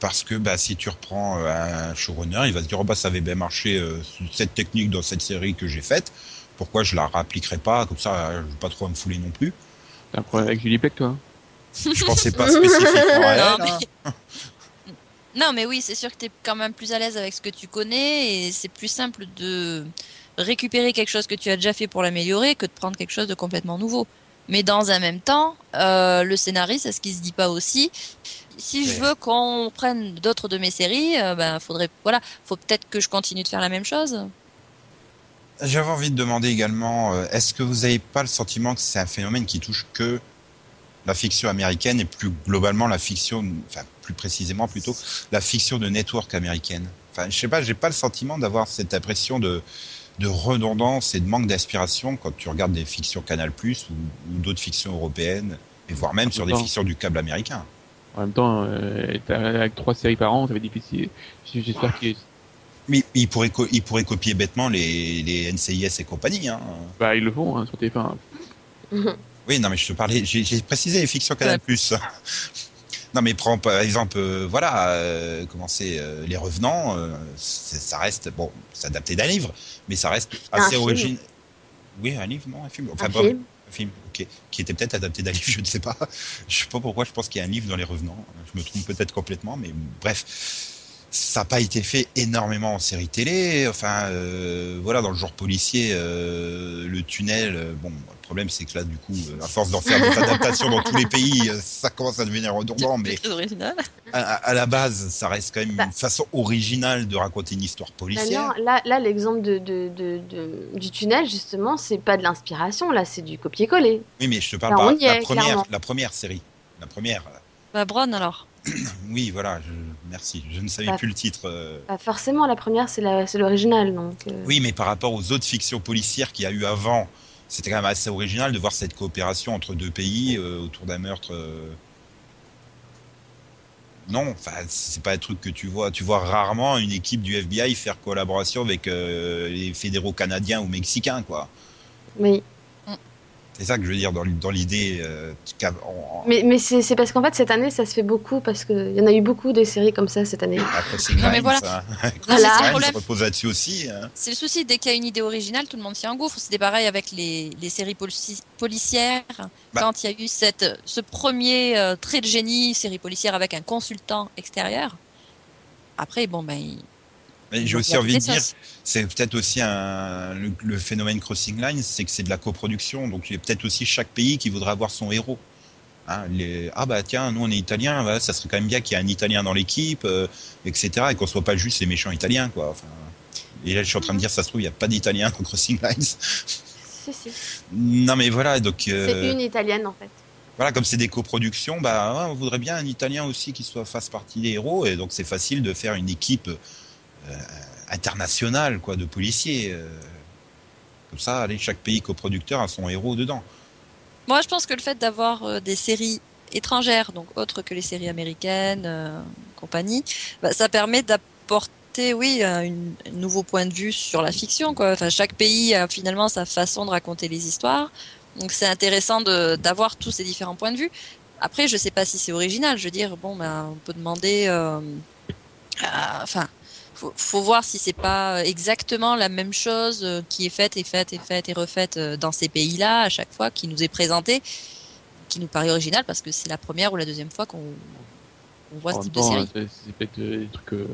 Parce que bah, si tu reprends euh, un showrunner, il va se dire oh, bah, ça avait bien marché euh, cette technique dans cette série que j'ai faite. Pourquoi je la réappliquerai pas? Comme ça, je vais pas trop me fouler non plus. T'as un problème avec Julie Peck, toi Je pensais pas spécifiquement à elle. Non, mais- hein. Non, mais oui, c'est sûr que tu es quand même plus à l'aise avec ce que tu connais et c'est plus simple de récupérer quelque chose que tu as déjà fait pour l'améliorer que de prendre quelque chose de complètement nouveau. Mais dans un même temps, euh, le scénariste, est-ce qu'il se dit pas aussi si je veux qu'on prenne d'autres de mes séries, euh, ben faudrait voilà, faut peut-être que je continue de faire la même chose. J'avais envie de demander également, euh, est-ce que vous n'avez pas le sentiment que c'est un phénomène qui touche que la fiction américaine et plus globalement la fiction, enfin plus précisément plutôt la fiction de network américaine? Enfin, je sais pas, j'ai pas le sentiment d'avoir cette impression de, de redondance et de manque d'aspiration quand tu regardes des fictions Canal+ ou, ou d'autres fictions européennes et voire même sur des fictions du câble américain. En même temps, euh, avec trois séries par an, ça va être difficile. J'espère que Mais il pourrait, co- il pourrait copier bêtement les, les NCIS et compagnie. Hein. bah, ils le font hein, sur TF1. Oui, non, mais je te parlais, j'ai j'ai précisé les fictions Canal+. Non, mais prends par exemple, euh, voilà, euh, comment c'est, euh, Les Revenants, ça reste, bon, c'est adapté d'un livre, mais ça reste assez original. Oui, un livre, non, un film. Enfin, Un bon, film. un film, ok, qui était peut-être adapté d'un livre, je ne sais pas. Je sais pas pourquoi, je pense qu'il y a un livre dans Les Revenants. Je me trompe peut-être complètement, mais bref. Ça n'a pas été fait énormément en série télé. Enfin, euh, voilà, dans le genre policier, euh, le tunnel. euh, bon, problème c'est que là, du coup, euh, à force d'en faire des adaptations dans tous les pays, euh, ça commence à devenir redondant. Mais C'est très original. à, à la base, ça reste quand même Bah. une façon originale de raconter une histoire Bah policière. non, là, là l'exemple de, de, de, de- du tunnel, justement, c'est pas de l'inspiration, là, c'est du copier-coller. Oui, mais je te parle Bah, pas la est, première, la première série, la première. Bah, Bron, alors. Oui, voilà. Je, merci. Je ne savais Bah. plus le titre. euh. Bah, forcément, la première, c'est l'original, euh, Oui, mais par rapport aux autres fictions policières qu'il y a eu avant, c'était quand même assez original de voir cette coopération entre deux pays euh, autour d'un meurtre. euh. Non, enfin, c'est pas un truc que tu vois. Tu vois rarement une équipe du FBI faire collaboration avec euh, les fédéraux canadiens ou mexicains, quoi. Oui. C'est ça que je veux dire dans, l'idée. euh, Mais, mais c'est c'est parce qu'en fait, cette année, ça se fait beaucoup, parce qu'il y en a eu beaucoup des séries comme ça cette année. Après, c'est Non, mais Grimes, voilà. hein. Voilà. c'est le Grimes problème. se repose là-dessus aussi. hein. C'est le souci, dès qu'il y a une idée originale, tout le monde s'y engouffre. C'était pareil avec les, les séries polici- policières. Bah. Quand il y a eu cette, ce premier euh, trait de génie, série policière avec un consultant extérieur. Après, bon, ben. J'ai aussi envie de dire, c'est peut-être aussi un, le, le phénomène Crossing Lines, c'est que c'est de la coproduction. Donc il y a peut-être aussi chaque pays qui voudrait avoir son héros. Hein, les, ah bah tiens, nous on est italien, voilà, ça serait quand même bien qu'il y ait un italien dans l'équipe, euh, etc. Et qu'on soit pas juste les méchants italiens, quoi. Enfin, et là je suis en train de dire, ça se trouve, il n'y a pas d'italien dans Crossing Lines. Si, si. non mais voilà, donc C'est euh, une italienne, en fait. voilà, comme c'est des coproductions, bah on voudrait bien un italien aussi qui soit fasse partie des héros, et donc c'est facile de faire une équipe euh, internationale, quoi, de policiers. euh. comme ça, allez, chaque pays coproducteur a son héros dedans. Moi, je pense que le fait d'avoir euh, des séries étrangères, donc autres que les séries américaines, compagnie, bah, ça permet d'apporter, oui, un, nouveau point de vue sur la fiction. Quoi. Enfin, chaque pays a finalement sa façon de raconter les histoires. Donc, c'est intéressant d'avoir tous ces différents points de vue. Après, je sais pas si c'est original. Je veux dire, bon, ben, on peut demander, enfin, faut, faut voir si c'est pas exactement la même chose euh, qui est faite et faite et faite et refaite euh, dans ces pays-là à chaque fois qui nous est présentée, qui nous paraît original parce que c'est la première ou la deuxième fois qu'on on voit ce type de série. c'est c'est peut-être euh, des trucs. euh,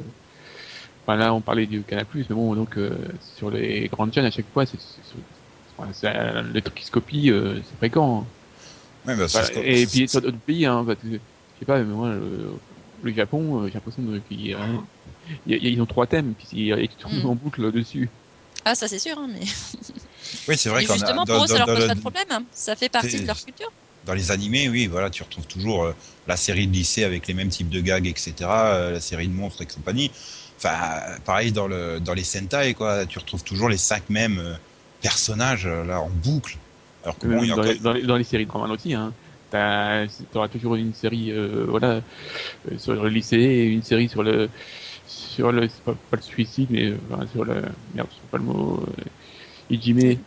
Enfin, là, on parlait du Canal+, mais bon, donc euh, sur les grandes chaînes, à chaque fois, c'est enfin, euh, les trucs qui se copient, euh, c'est fréquent. hein. Ouais, bah, Enfin, et puis sur d'autres pays, hein, que, je sais pas, mais moi, le, le Japon, euh, j'ai l'impression de- qu'il y a- a- ils ont trois thèmes, puis ils, ils tournent Mm. en boucle dessus. Ah, ça c'est sûr, hein, mais oui, c'est vrai et qu'on a justement dans, pour eux, ça leur pose pas de problème. hein. Ça fait partie de leur culture. dans les animés, oui, voilà, tu retrouves toujours euh, la série de lycée avec les mêmes types de gags, etc., euh, la série de monstres et compagnie. Enfin, pareil dans le dans les Sentai, quoi, tu retrouves toujours les cinq mêmes euh, personnages là en boucle. Alors que bon, Même il y a dans, encore- les, dans, les, dans les séries de Raman aussi, hein. T'as- T'auras toujours une série, euh, voilà, euh, sur le lycée et une série sur le, sur le, c'est pas, pas le suicide, mais euh, enfin, sur le, merde, je pas le mot, euh, Ijime,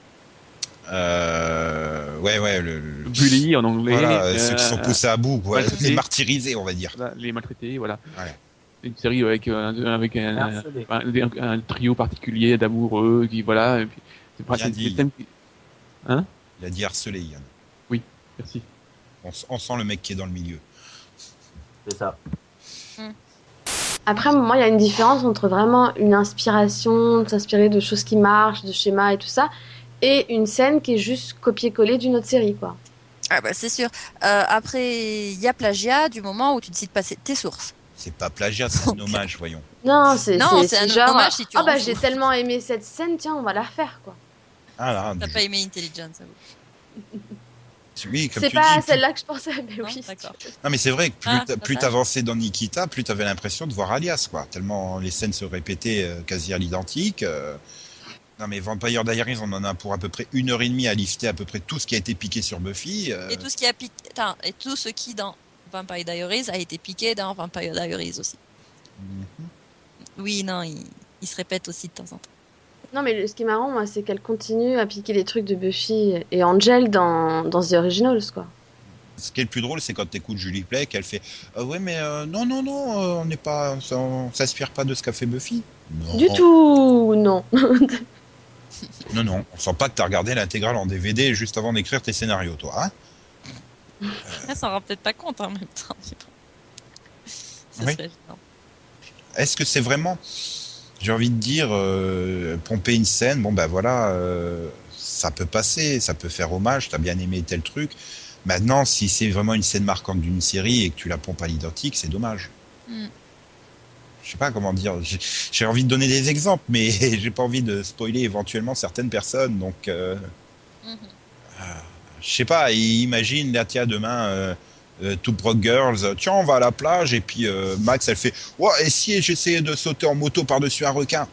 euh, ouais, ouais, le, le- bully en anglais, voilà, euh, ceux qui sont poussés à bout, quoi, maltraités. les martyrisés, on va dire. voilà, les maltraités, voilà. Ouais. Une série avec, un avec un, Harcelés. un, un- un trio particulier d'amoureux qui, voilà, c'est c'est- dit. thème qui- Il a dit harcelé, Yann. Merci. On, sent le mec qui est dans le milieu. C'est ça. Après, moi, il y a une différence entre vraiment une inspiration, de s'inspirer de choses qui marchent, de schémas et tout ça, et une scène qui est juste copier-coller d'une autre série, quoi. Ah bah c'est sûr. Euh, après, il y a plagiat du moment où tu ne cites pas tes sources. C'est pas plagiat, c'est un hommage, voyons. Non, c'est Non, c'est- un genre. hommage si tu Ah bah j'ai tellement aimé cette scène, tiens, on va la refaire, quoi. Ah là, T'as pas aimé Intelligence, avoue. oui, comme C'est tu pas dis, celle-là que je pensais, mais Non, oui. d'accord. Non mais c'est vrai que plus Ah, t'a- plus dommage. t'avançais dans Nikita, plus t'avais l'impression de voir Alias quoi. Tellement les scènes se répétaient euh, quasi à l'identique. euh. Non mais Vampire Diaries, on en a pour à peu près une heure et demie à lister à peu près tout ce qui a été piqué sur Buffy. euh. Et tout ce qui a piqué, attends, et tout ce qui dans Vampire Diaries a été piqué dans Vampire Diaries aussi. Mhm. Oui, non, il, il se répète aussi de temps en temps. Non, mais le- ce qui est marrant, moi, c'est qu'elle continue à piquer les trucs de Buffy et Angel dans, dans The Originals, quoi. Ce qui est le plus drôle, c'est quand t'écoutes Julie Plec, qu'elle fait ah ouais, mais euh, non, non, non, euh, on n'est pas, ça, on s'inspire pas de ce qu'a fait Buffy. Non. Du tout, non. Non, non, on sent pas que t'as regardé l'intégrale en DVD juste avant d'écrire tes scénarios, toi. Hein Elle s'en rend peut-être pas compte hein, en même temps. Oui. Est-ce que c'est vraiment, j'ai envie de dire, euh, pomper une scène, bon ben voilà, euh, ça peut passer, ça peut faire hommage, t'as bien aimé tel truc. Maintenant, si c'est vraiment une scène marquante d'une série et que tu la pompes à l'identique, c'est dommage. Mm. Je sais pas comment dire. J'ai envie de donner des exemples, mais j'ai pas envie de spoiler éventuellement certaines personnes. Donc, euh, Mhm. je sais pas. Imagine, là, tiens, demain, euh, Two Broke Girls, euh, tiens, on va à la plage, et puis euh, Max, elle fait, ouais, et si j'essayais de sauter en moto par-dessus un requin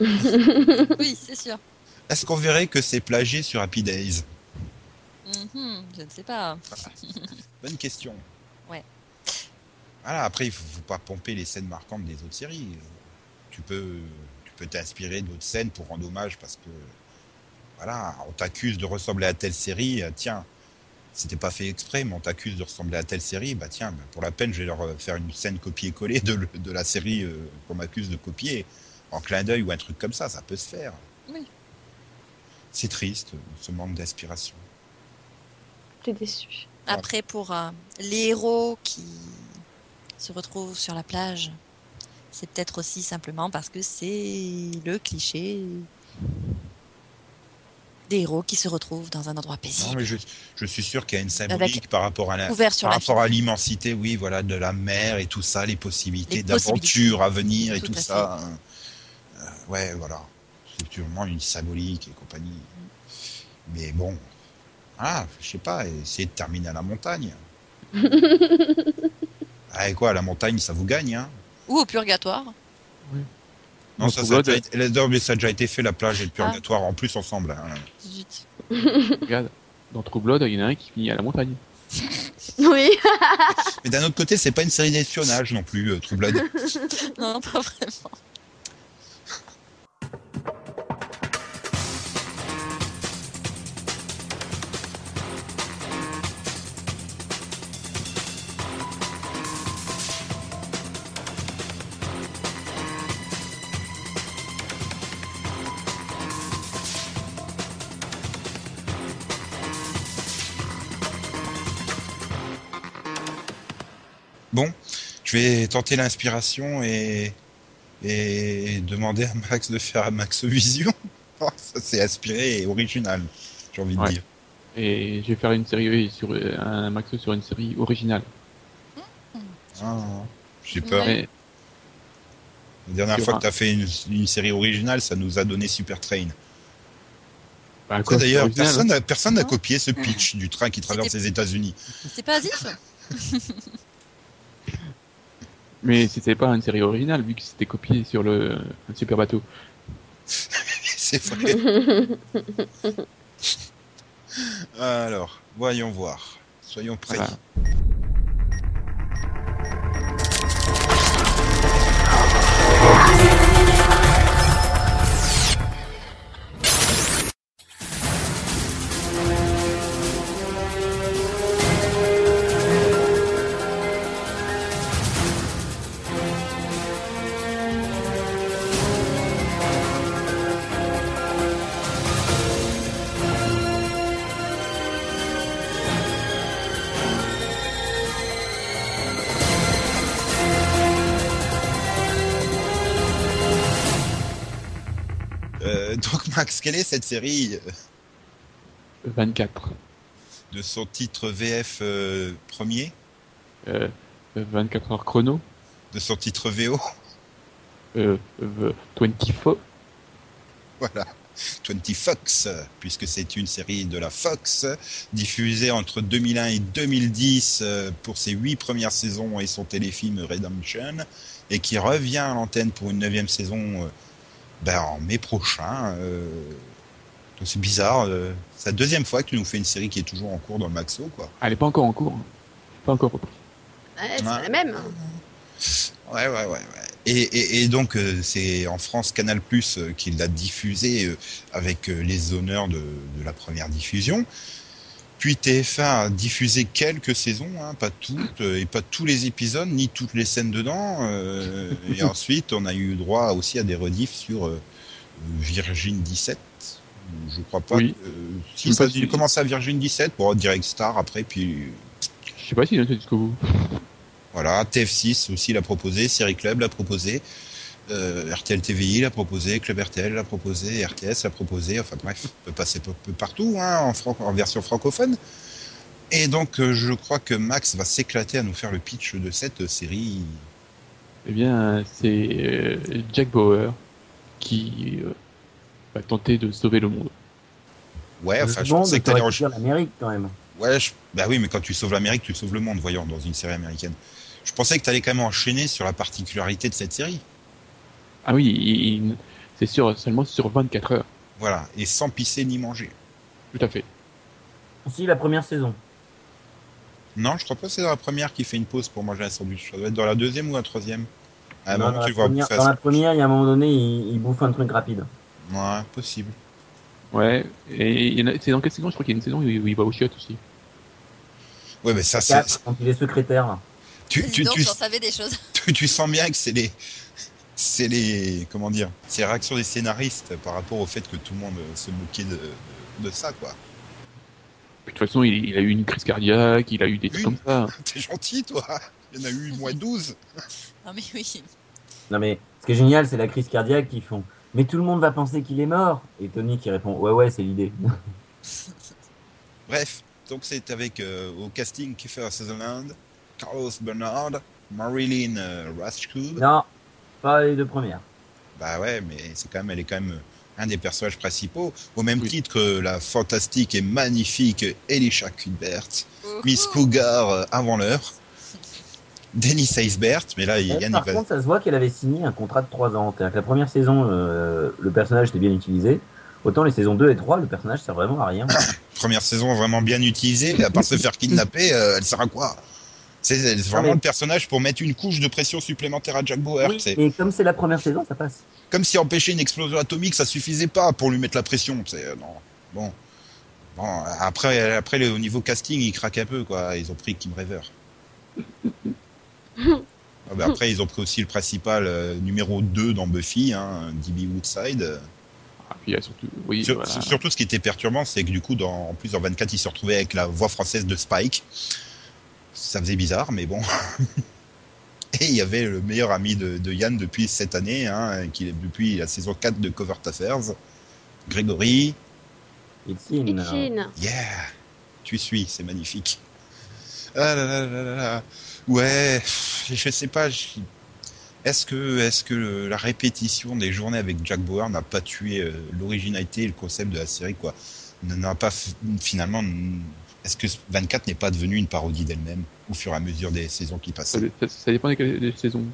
Oui, c'est sûr. Est-ce qu'on verrait que c'est plagié sur Happy Days Mhm, je ne sais pas. Bonne question. Ouais. Voilà, après, il faut, faut pas pomper les scènes marquantes des autres séries. Tu peux, tu peux t'inspirer d'autres scènes pour rendre hommage parce que, voilà, on t'accuse de ressembler à telle série, euh, tiens, c'était pas fait exprès, mais on t'accuse de ressembler à telle série, bah tiens, bah, pour la peine, je vais leur euh, faire une scène copier-coller de, la série euh, qu'on m'accuse de copier, en clin d'œil ou un truc comme ça, ça peut se faire. Oui. C'est triste, ce manque d'inspiration. T'es déçu. Après, pour euh, les héros qui se retrouvent sur la plage, c'est peut-être aussi simplement parce que c'est le cliché des héros qui se retrouvent dans un endroit Non, paisible. mais je, je suis sûr qu'il y a une symbolique par rapport à la, Couvert sur par la rapport à l'immensité, oui, voilà, de la mer et tout ça, les possibilités d'aventure à venir et Tout ça. Euh, ouais, voilà. C'est sûrement une symbolique et compagnie. Mais bon, ah, je sais pas, essayez de terminer à la montagne. ah, et quoi, à la montagne, ça vous gagne, hein? Ou au purgatoire. Non, ça, ça, a été, non, mais ça a déjà été fait, la plage et le Ah. purgatoire, en plus ensemble. hein. Zut. Regarde, dans True Blood, il y en a un qui finit à la montagne. Oui. Mais d'un autre côté, c'est pas une série d'espionnage non plus, euh, True Blood. Non, pas vraiment. Bon, je vais tenter l'inspiration et, et demander à Max de faire un Max Vision. Ça c'est inspiré et original, j'ai envie de dire. Et je vais faire une série sur un max sur une série originale. Ah, j'ai peur. La dernière fois un- que tu as fait une, une série originale, ça nous a donné Super Train. Bah, D'ailleurs, original, personne n'a personne copié ce pitch du train qui traverse les États-Unis. C'est pas Asif Mais c'était pas une série originale vu que c'était copié sur le un super bateau. c'est vrai. Alors, voyons voir. Soyons prêts. Voilà. Quelle est cette série euh, 24. de son titre VF euh, premier, Euh, 24 heures chrono. de son titre VO Euh, euh, 24. Voilà. 20 Fox, puisque c'est une série de la Fox, diffusée entre 2001 et 2010 euh, pour ses huit premières saisons et son téléfilm Redemption, et qui revient à l'antenne pour une neuvième saison euh, ben, en mai prochain. euh. donc c'est bizarre, euh, c'est la deuxième fois que tu nous fais une série qui est toujours en cours dans le Maxo, quoi. Elle est pas encore en cours. hein. Pas encore repris. Ouais, c'est Ouais. la même. Ouais, ouais, ouais. ouais. Et, et, et donc, euh, c'est en France Canal Plus euh, qui l'a diffusé euh, avec euh, les honneurs de, de la première diffusion. Puis TF1 a diffusé quelques saisons, hein, pas toutes, euh, et pas tous les épisodes, ni toutes les scènes dedans. euh, et ensuite, on a eu droit aussi à des rediffs sur euh, Virgin 17. Je crois pas. Oui. que- euh, si ça si- dû commencer à Virgin 17, pour Direct Star après, puis Je sais pas s'il y en a jusqu'au bout. Voilà, TF6 aussi l'a proposé, Série Club l'a proposé, euh, RTL TVI l'a proposé, Club RTL l'a proposé, RTS l'a proposé, enfin bref, on peut passer peu, partout hein, en, fran- en version francophone. Et donc euh, je crois que Max va s'éclater à nous faire le pitch de cette série. Eh bien, c'est euh, Jack Bauer qui euh, va tenter de sauver le monde. Ouais, enfin je pensais que t'allais en... l'Amérique quand même. Ouais, je- bah oui, mais quand tu sauves l'Amérique, tu sauves le monde, voyons, dans une série américaine. Je pensais que t'allais quand même enchaîner sur la particularité de cette série. Ah oui, il- il- c'est sûr, seulement sur 24 heures. Voilà, et sans pisser ni manger. Tout à fait. Si, la première saison. Non, je crois pas que c'est dans la première qui fait une pause pour manger un sandwich. Ça doit être dans la deuxième ou la troisième. À un Non, moment, dans, tu la vois première, bouffer dans un la première, il y a un moment donné, il, il bouffe un truc rapide. Ouais, possible. Ouais, et il y en a- c'est dans quelle saison? Je crois qu'il y a une saison où il où il va au chiottes aussi. Ouais, mais ça, c'est. Quand il est secrétaire. là. Tu, tu, tu, j'en savais des choses. tu, tu sens bien que c'est les. C'est les. Comment dire C'est les réactions des scénaristes par rapport au fait que tout le monde se moquait de, de, de ça, quoi. De toute façon, il, il a eu une crise cardiaque, il a eu des trucs comme ça. T'es gentil, toi Il y en a eu moins 12. Non, mais oui. Non mais, ce qui est génial, c'est la crise cardiaque qu'ils font. Mais tout le monde va penser qu'il est mort. Et Tony qui répond, ouais ouais, c'est l'idée. Bref, donc c'est avec euh, au casting Kiefer Sutherland, Carlos Bernard, Marilyn euh, non, pas les deux premières. Bah ouais, mais c'est quand même, elle est quand même un des personnages principaux, au même Oui. titre que la fantastique et magnifique Elisha Cuthbert, Miss Cougar euh, avant l'heure, Dennis Eisbert, mais là, Eh, Yann, il par va... contre, ça se voit qu'elle avait signé un contrat de 3 ans. C'est-à-dire que la première saison, euh, le personnage était bien utilisé. Autant les saisons 2 et 3, le personnage sert vraiment à rien. première saison vraiment bien utilisée, mais à part se faire kidnapper, euh, elle sert à quoi? C'est c'est vraiment mais- le personnage pour mettre une couche de pression supplémentaire à Jack Bauer. Oui, et comme c'est la première saison, ça passe. comme si empêcher une explosion atomique, ça suffisait pas pour lui mettre la pression. C'est euh, non. Bon. Bon, après, après le, au niveau casting, ils craquent un peu, quoi. Ils ont pris Kim Rever. Ah bah après, ils ont pris aussi le principal euh, numéro 2 dans Buffy, hein, D.B. Woodside. Ah, puis surtout, oui, Sur- voilà. Surtout, ce qui était perturbant, c'est que du coup, dans, en plus, dans 24, ils se retrouvaient avec la voix française de Spike. Ça faisait bizarre, mais bon. Et il y avait le meilleur ami de, de Yann depuis cette année, hein, qui est depuis la saison 4 de Covert Affairs, Grégory. It's in. Itchin. Yeah, tu suis, c'est magnifique. Ah là là là là là. Ouais, je sais pas. je- Est-ce que, est-ce que le- la répétition des journées avec Jack Bauer n'a pas tué euh, l'originalité et le concept de la série, quoi? N'a pas finalement. Est-ce que 24 n'est pas devenu une parodie d'elle-même au fur et à mesure des saisons qui ça, passaient ça- ça dépend des, des saisons.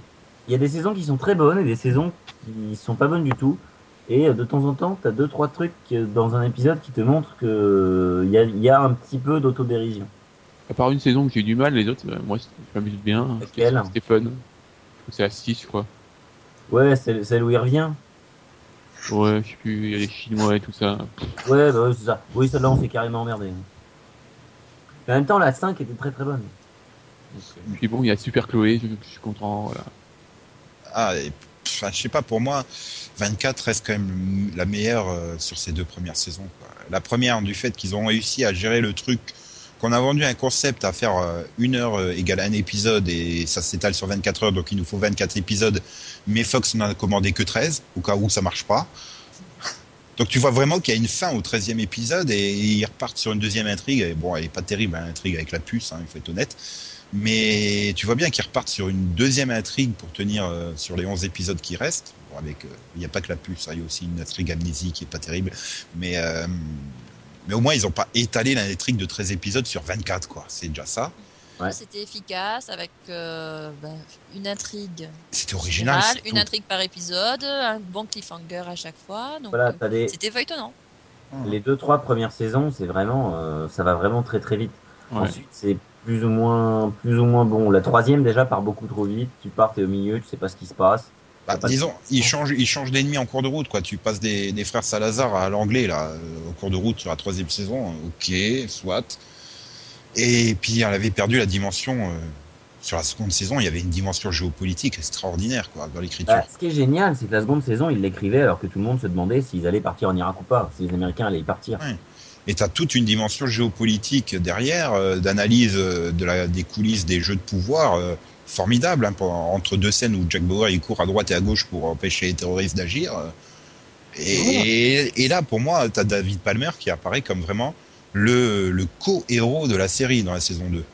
Il y a des saisons qui sont très bonnes et des saisons qui sont pas bonnes du tout. Et euh, de temps en temps, t'as deux trois trucs euh, dans un épisode qui te montrent que euh, y a, il y a un petit peu d'autodérision. À part une saison que j'ai eu du mal, les autres, moi, je m'amuse bien. Laquelle? C'était fun. C'est à 6, je crois. Ouais, c'est celle où il revient. Ouais, je sais plus, il y a les Chinois et tout ça. Ouais, bah ouais, c'est ça. Oui, celle-là, on s'est carrément emmerdé. Mais en même temps, la 5 était très très bonne. Euh, Puis bon, il y a Super Chloé, je, je suis content, voilà. Ah, et, pff, enfin, je sais pas, pour moi, 24 reste quand même la meilleure euh, sur ces deux premières saisons. quoi. La première, du fait qu'ils ont réussi à gérer le truc, qu'on a vendu un concept à faire euh, une heure euh, égale un épisode et ça s'étale sur 24 heures, donc il nous faut 24 épisodes, mais Fox n'en a commandé que 13, au cas où ça marche pas. Donc tu vois vraiment qu'il y a une fin au 13e épisode et ils repartent sur une deuxième intrigue. Et bon, elle est pas terrible, hein, l'intrigue avec la puce, hein, il faut être honnête. Mais tu vois bien qu'ils repartent sur une deuxième intrigue pour tenir euh, sur les 11 épisodes qui restent. Bon, avec, euh, il n'y a pas que la puce, hein, il y a aussi une intrigue amnésie qui est pas terrible. Mais, euh, mais au moins, ils n'ont pas étalé l'intrigue de 13 épisodes sur 24, quoi. C'est déjà ça. Ouais. C'était efficace avec euh, ben, une intrigue C'était original. générale, une intrigue par épisode, un bon cliffhanger à chaque fois. Donc, voilà, euh, des, c'était feuilletonnant. les deux trois premières saisons, c'est vraiment, euh, ça va vraiment très très vite. Ouais. Ensuite, c'est plus ou moins, plus ou moins bon. La troisième déjà part beaucoup trop vite. Tu pars, t'es au milieu, tu sais pas ce qui se passe. Bah, disons, il change, il change d'ennemi en cours de route, quoi. Tu passes des, des frères Salazar à l'anglais, là, au cours de route sur la troisième saison. Ok, soit. Et puis, elle avait perdu la dimension, euh, sur la seconde saison, il y avait une dimension géopolitique extraordinaire, quoi, dans l'écriture. Bah, ce qui est génial, c'est que la seconde saison, ils l'écrivaient alors que tout le monde se demandait s'ils allaient partir en Irak ou pas, si les Américains allaient y partir. Et t'as toute une dimension géopolitique derrière, euh, d'analyse euh, de la, des coulisses des jeux de pouvoir, euh, formidable, hein, pour- entre deux scènes où Jack Bauer il court à droite et à gauche pour empêcher les terroristes d'agir. Et, et là, pour moi, t'as David Palmer qui apparaît comme vraiment le, le co-héros de la série dans la saison 2.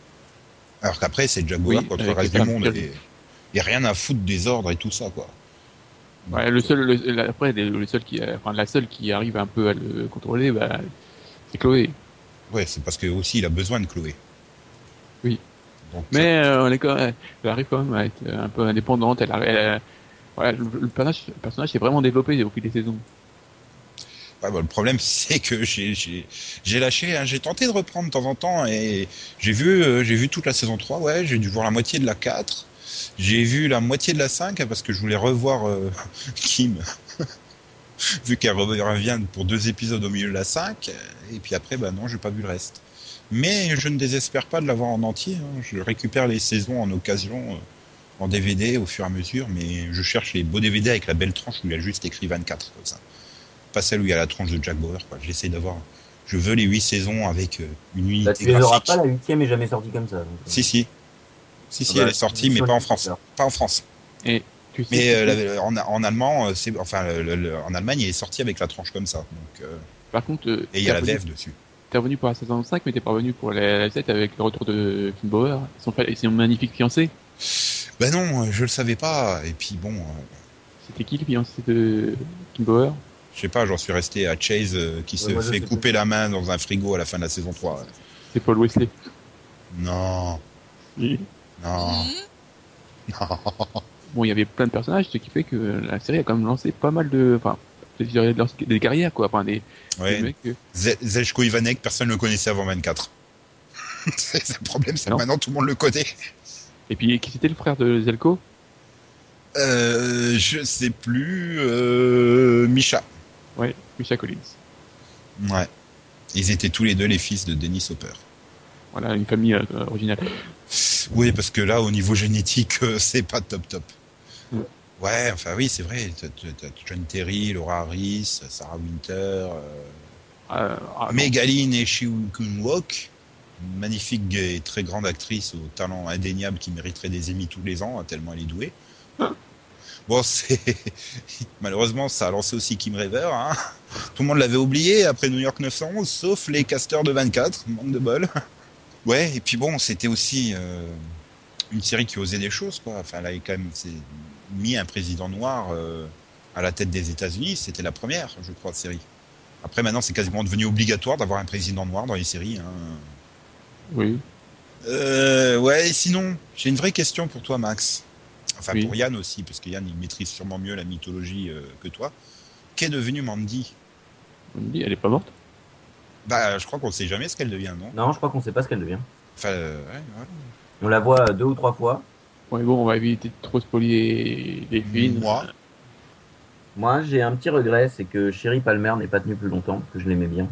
Alors qu'après, c'est Jack Bauer Oui, contre le reste du monde et, et rien à foutre des ordres et tout ça, quoi. Ouais, le seul, le- après, le, seul qui, enfin, la seule qui arrive un peu à le contrôler, bah, c'est Chloé. Ouais, c'est parce que aussi il a besoin de Chloé. Oui. Donc, Mais euh, on est quand même, elle arrive quand même à être un peu indépendante. Elle, arrive- elle, euh, voilà, le, le personnage, le personnage s'est vraiment développé au fil des saisons. Le problème, c'est que j'ai lâché, hein, j'ai tenté de reprendre de temps en temps et j'ai vu euh, toute la saison 3, ouais, j'ai dû voir la moitié de la 4. J'ai vu la moitié de la 5 hein, parce que je voulais revoir euh, Kim. vu qu'elle revient pour deux épisodes au milieu de la 5 et puis après bah non, j'ai pas vu le reste. Mais je ne désespère pas de l'avoir en entier, hein. je récupère les saisons en occasion euh, en DVD au fur et à mesure mais je cherche les beaux DVD avec la belle tranche où il y a juste écrit 24 comme ça pas celle où il y a la tronche de Jack Bauer. quoi. J'essaie d'avoir. Je veux les huit saisons avec euh, une unité Bah, tu les auras pas, la huitième est jamais sortie comme ça. donc, euh. Si si. Si si, Ah bah, elle est sortie, mais pas en France. Pas en France. Tu sais, Mais euh, en, en allemand, c'est enfin le- le- le- en Allemagne, il est sorti avec la tranche comme ça. Donc euh, par contre, euh, et il y a la VF dessus. T'es revenu pour la saison 5, mais t'es pas revenu pour la, la 7 avec le retour de Kim Bauer. Ils sont, ils sont magnifiques fiancés. Ben non, je le savais pas. Et puis bon, euh, C'était qui le fiancé de Kim Bauer? Je sais pas, j'en suis resté à Chase euh, qui se Ouais, moi, je fait couper la main dans un frigo à la fin de la saison 3. C'est Paul Wesley. Non, non, non. Bon, il y avait plein de personnages, ce qui fait que la série a quand même lancé pas mal de, enfin, des carrières quoi, enfin des, des Ouais. mecs. euh, Ivanek, personne ne le connaissait avant 24. c'est le problème, c'est que maintenant tout le monde le connaît. Et puis qui c'était le frère de Zelko Euh, je sais plus. Euh, Misha. Ouais, Misha Collins. Ouais. Ils étaient tous les deux les fils de Dennis Hopper. Voilà, une famille euh, originale. Oui, parce que là, au niveau génétique, euh, c'est pas top top. Mm. Ouais, enfin oui, c'est vrai. T'as- John Terry, Laura Harris, Sarah Winter, euh, ah, non. Megaline et Shiun Wok, une magnifique et très grande actrice au talent indéniable qui mériterait des émis tous les ans, hein, tellement elle est douée. Bon, c'est malheureusement ça a lancé aussi Kim River. Hein. Tout le monde l'avait oublié après New York 911, sauf les casteurs de 24, manque de bol. Ouais, et puis bon, c'était aussi euh, une série qui osait des choses, quoi. Enfin, elle avait quand même c'est mis un président noir euh, à la tête des États-Unis. C'était la première, je crois, série. Après, maintenant, c'est quasiment devenu obligatoire d'avoir un président noir dans les séries. Hein. Oui. Euh, ouais, et sinon, j'ai une vraie question pour toi, Max. Enfin, Oui. pour Yann aussi, parce que Yann, il maîtrise sûrement mieux la mythologie euh, que toi. Qu'est devenue Mandy? Dit, elle est pas morte. Bah, je crois qu'on sait jamais ce qu'elle devient, non? Non, je crois qu'on sait pas ce qu'elle devient. Enfin, euh, ouais, voilà. On la voit deux ou trois fois. Ouais, bon, on va éviter de trop spoiler les films. Moi, Moi, j'ai un petit regret, c'est que Sherry Palmer n'ait pas tenu plus longtemps, parce que je l'aimais bien.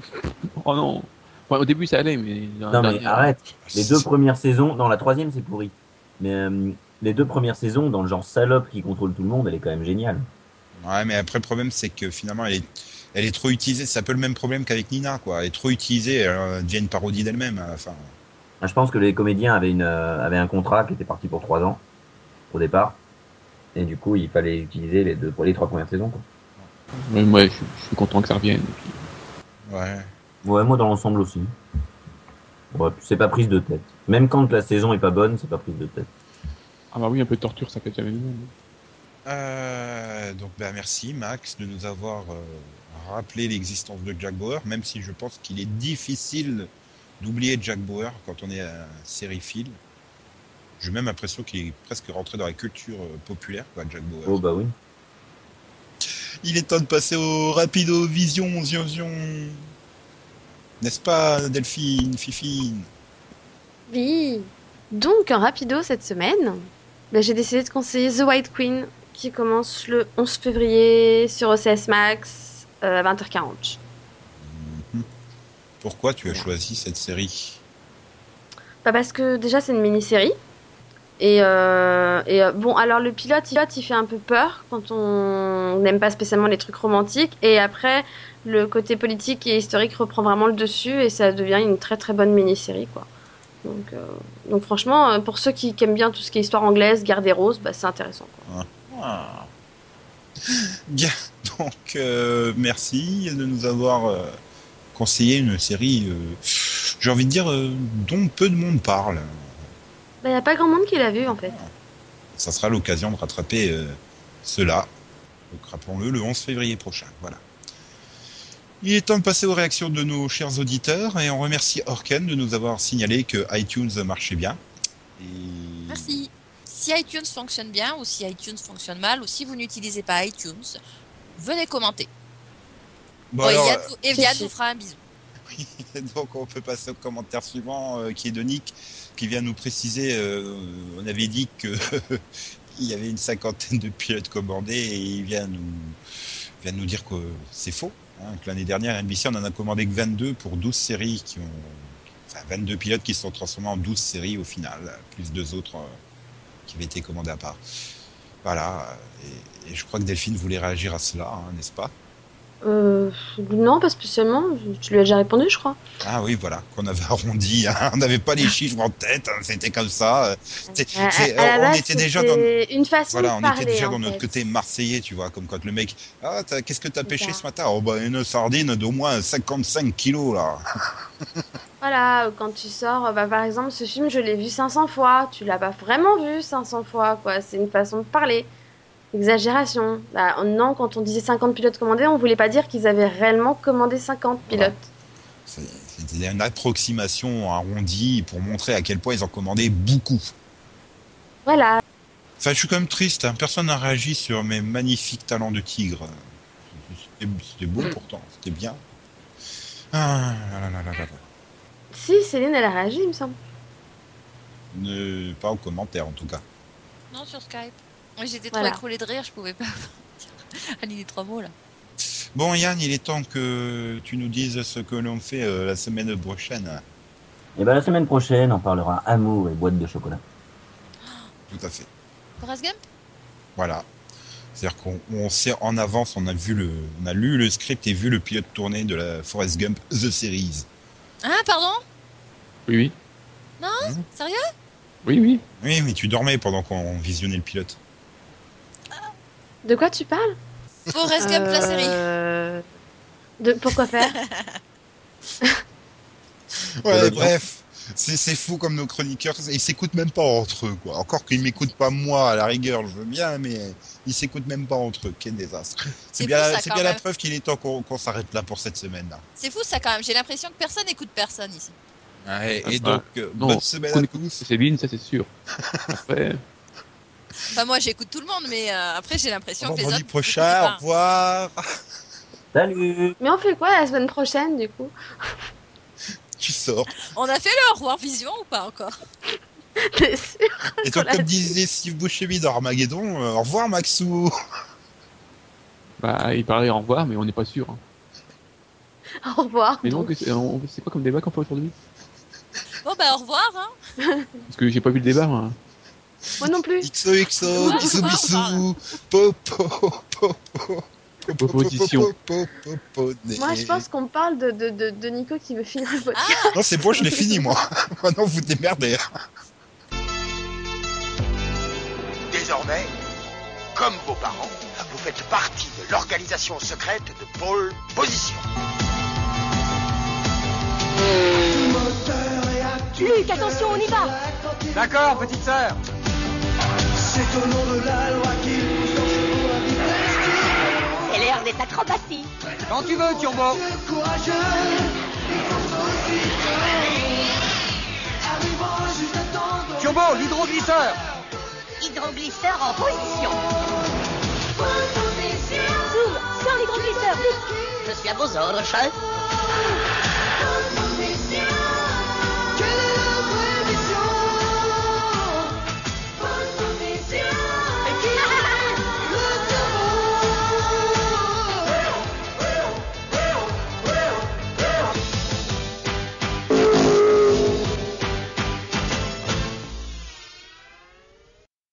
Oh non. Enfin, au début, ça allait, mais. Non, mais dernière- arrête. Les deux premières saisons, dans la troisième, c'est pourri. Mais euh, les deux premières saisons, dans le genre salope qui contrôle tout le monde, elle est quand même géniale. Ouais, mais après, le problème, c'est que finalement, elle est, elle est trop utilisée. C'est un peu le même problème qu'avec Nina, quoi. Elle est trop utilisée, elle euh, devient une parodie d'elle-même à la fin. Enfin, Je pense que les comédiens avaient, une, euh, avaient un contrat qui était parti pour trois ans, au départ. Et du coup, il fallait utiliser les, deux, pour les trois premières saisons. Quoi. Ouais, moi, je, suis- je suis content que ça revienne. Ouais. Ouais, moi, dans l'ensemble aussi. Ouais, c'est pas prise de tête. Même quand la saison est pas bonne, c'est pas prise de tête. Ah bah oui, un peu de torture, ça fait jamais du mal. Euh, donc, ben, merci, Max, de nous avoir euh, rappelé l'existence de Jack Bauer, même si je pense qu'il est difficile d'oublier Jack Bauer quand on est un sériephile. J'ai même l'impression qu'il est presque rentré dans la culture euh, populaire, quoi, Jack Bauer. Oh, bah oui. Il est temps de passer au rapido vision, zion, zion. N'est-ce pas, Delphine, Fifine? Oui. Donc, en rapido cette semaine, ben, j'ai décidé de conseiller The White Queen qui commence le 11 février sur OCS Max euh, à 20h40. Mhm. Pourquoi tu as choisi cette série? Bah parce que déjà c'est une mini-série. Et, euh, et euh, bon, alors le pilote, il, il fait un peu peur quand on n'aime pas spécialement les trucs romantiques. Et après, le côté politique et historique reprend vraiment le dessus et ça devient une très très bonne mini-série quoi. Donc, euh, donc franchement, euh, pour ceux qui, qui aiment bien tout ce qui est histoire anglaise, guerre des roses, bah, c'est intéressant. Quoi. Ah. Bien, donc euh, merci de nous avoir conseillé une série, j'ai envie de dire, dont peu de monde parle. Il n'y a pas grand monde qui l'a vu en fait. Ça sera l'occasion de rattraper cela. Donc rappelons-le, le 11 février prochain. Voilà. Il est temps de passer aux réactions de nos chers auditeurs et on remercie Orken de nous avoir signalé que iTunes marchait bien. Et... Merci. Si iTunes fonctionne bien ou si iTunes fonctionne mal ou si vous n'utilisez pas iTunes, venez commenter. Bon, Bon, alors, Evian vous fera un bisou. Donc on peut passer au commentaire suivant euh, qui est de Nick qui vient nous préciser euh, on avait dit que il y avait une cinquantaine de pilotes commandés et il vient nous vient nous dire que c'est faux hein, l'année dernière NBC on en a commandé que 22 pour 12 séries qui ont enfin 22 pilotes qui se sont transformés en 12 séries au final plus deux autres euh, qui avaient été commandés à part. Voilà et, et je crois que Delphine voulait réagir à cela hein, n'est-ce pas? Euh, non, pas spécialement. Tu lui as déjà répondu, je crois. Ah oui, voilà, qu'on avait arrondi. hein. On n'avait pas les chiffres en tête, hein, c'était comme ça. À la on base, était déjà dans, une façon voilà, de on parler. était déjà dans notre fait. côté marseillais, tu vois, comme quand le mec, ah, qu'est-ce que t'as pêché ça. ce matin? Oh bah une sardine d'au moins 55 kilos là. Voilà, quand tu sors, bah, par exemple, ce film, je l'ai vu 500 fois. Tu l'as pas vraiment vu 500 fois, quoi. C'est une façon de parler. Exagération. Bah, non, quand on disait 50 pilotes commandés, on voulait pas dire qu'ils avaient réellement commandé 50 pilotes. C'est- C'était une approximation arrondie pour montrer à quel point ils en commandaient beaucoup. Voilà. Enfin, je suis quand même triste, hein. personne n'a réagi sur mes magnifiques talents de tigre. C'était beau pourtant, c'était bien. Ah, là, là, là, là, là. Si, Céline, elle a réagi, il me semble. Ne, pas en commentaire en tout cas. Non, sur Skype. Moi, j'étais trop Voilà. écroulée de rire, je pouvais pas aligner trois mots là. Bon Yann, il est temps que tu nous dises ce que l'on fait euh, la semaine prochaine. Et ben la semaine prochaine, on parlera amour et boîte de chocolat. Tout à fait. Forrest Gump? Voilà. C'est-à-dire qu'on on sait en avance, on a vu le, on a lu le script et vu le pilote tourné de la Forrest Gump The Series. Ah, pardon? Oui, oui. Sérieux? Oui, oui. Oui, mais tu dormais pendant qu'on visionnait le pilote. De quoi tu parles? Forrest Gump, la série. Euh, De... Pourquoi faire? Ouais, bref. C'est c'est fou comme nos chroniqueurs, ils s'écoutent même pas entre eux, quoi. Encore qu'ils m'écoutent pas moi, à la rigueur, je veux bien, mais ils s'écoutent même pas entre eux. Quel désastre. C'est C'est bien, ça, c'est bien la preuve qu'il est temps qu'on qu'on s'arrête là pour cette semaine-là. C'est fou ça quand même, j'ai l'impression que personne n'écoute personne ici. Ouais, Ah, et bah, donc, euh, non, bonne semaine on à tous. Céline, ça c'est sûr. Après, Enfin moi j'écoute tout le monde mais euh, après j'ai l'impression que les Vendredi autres... prochain, au revoir. Salut Mais on fait quoi la semaine prochaine, du coup? Tu sors. On a fait le au revoir vision ou pas encore? T'es sûr Et donc, comme disait Steve Buscemi dans Armageddon, euh, au revoir Maxou. bah, il parlait au revoir, mais on n'est pas sûr. hein. Au revoir. Mais non, donc. que c'est on- c'est quoi comme débat qu'on fait aujourd'hui? Bon bah au revoir hein. Parce que j'ai pas vu le débat, moi. Moi non plus. XOXO, bisous bisous, popo, popo, popo, Proposition. popo, popo, popo, Moi, je pense qu'on parle de, de, de, de Nico qui veut finir le podcast. Ah Non, c'est bon, je l'ai fini, moi. Maintenant, vous démerdez. Désormais, comme vos parents, vous faites partie de l'organisation secrète de Pôle Position. Luc, attention, on y va D'accord, petite sœur C'est l'heure des acrobaties Quand tu veux, Turbo. Turbo, l'hydroglisseur. Hydroglisseur en position. Zoom, sors l'hydroglisseur, vite Je suis à vos ordres, chef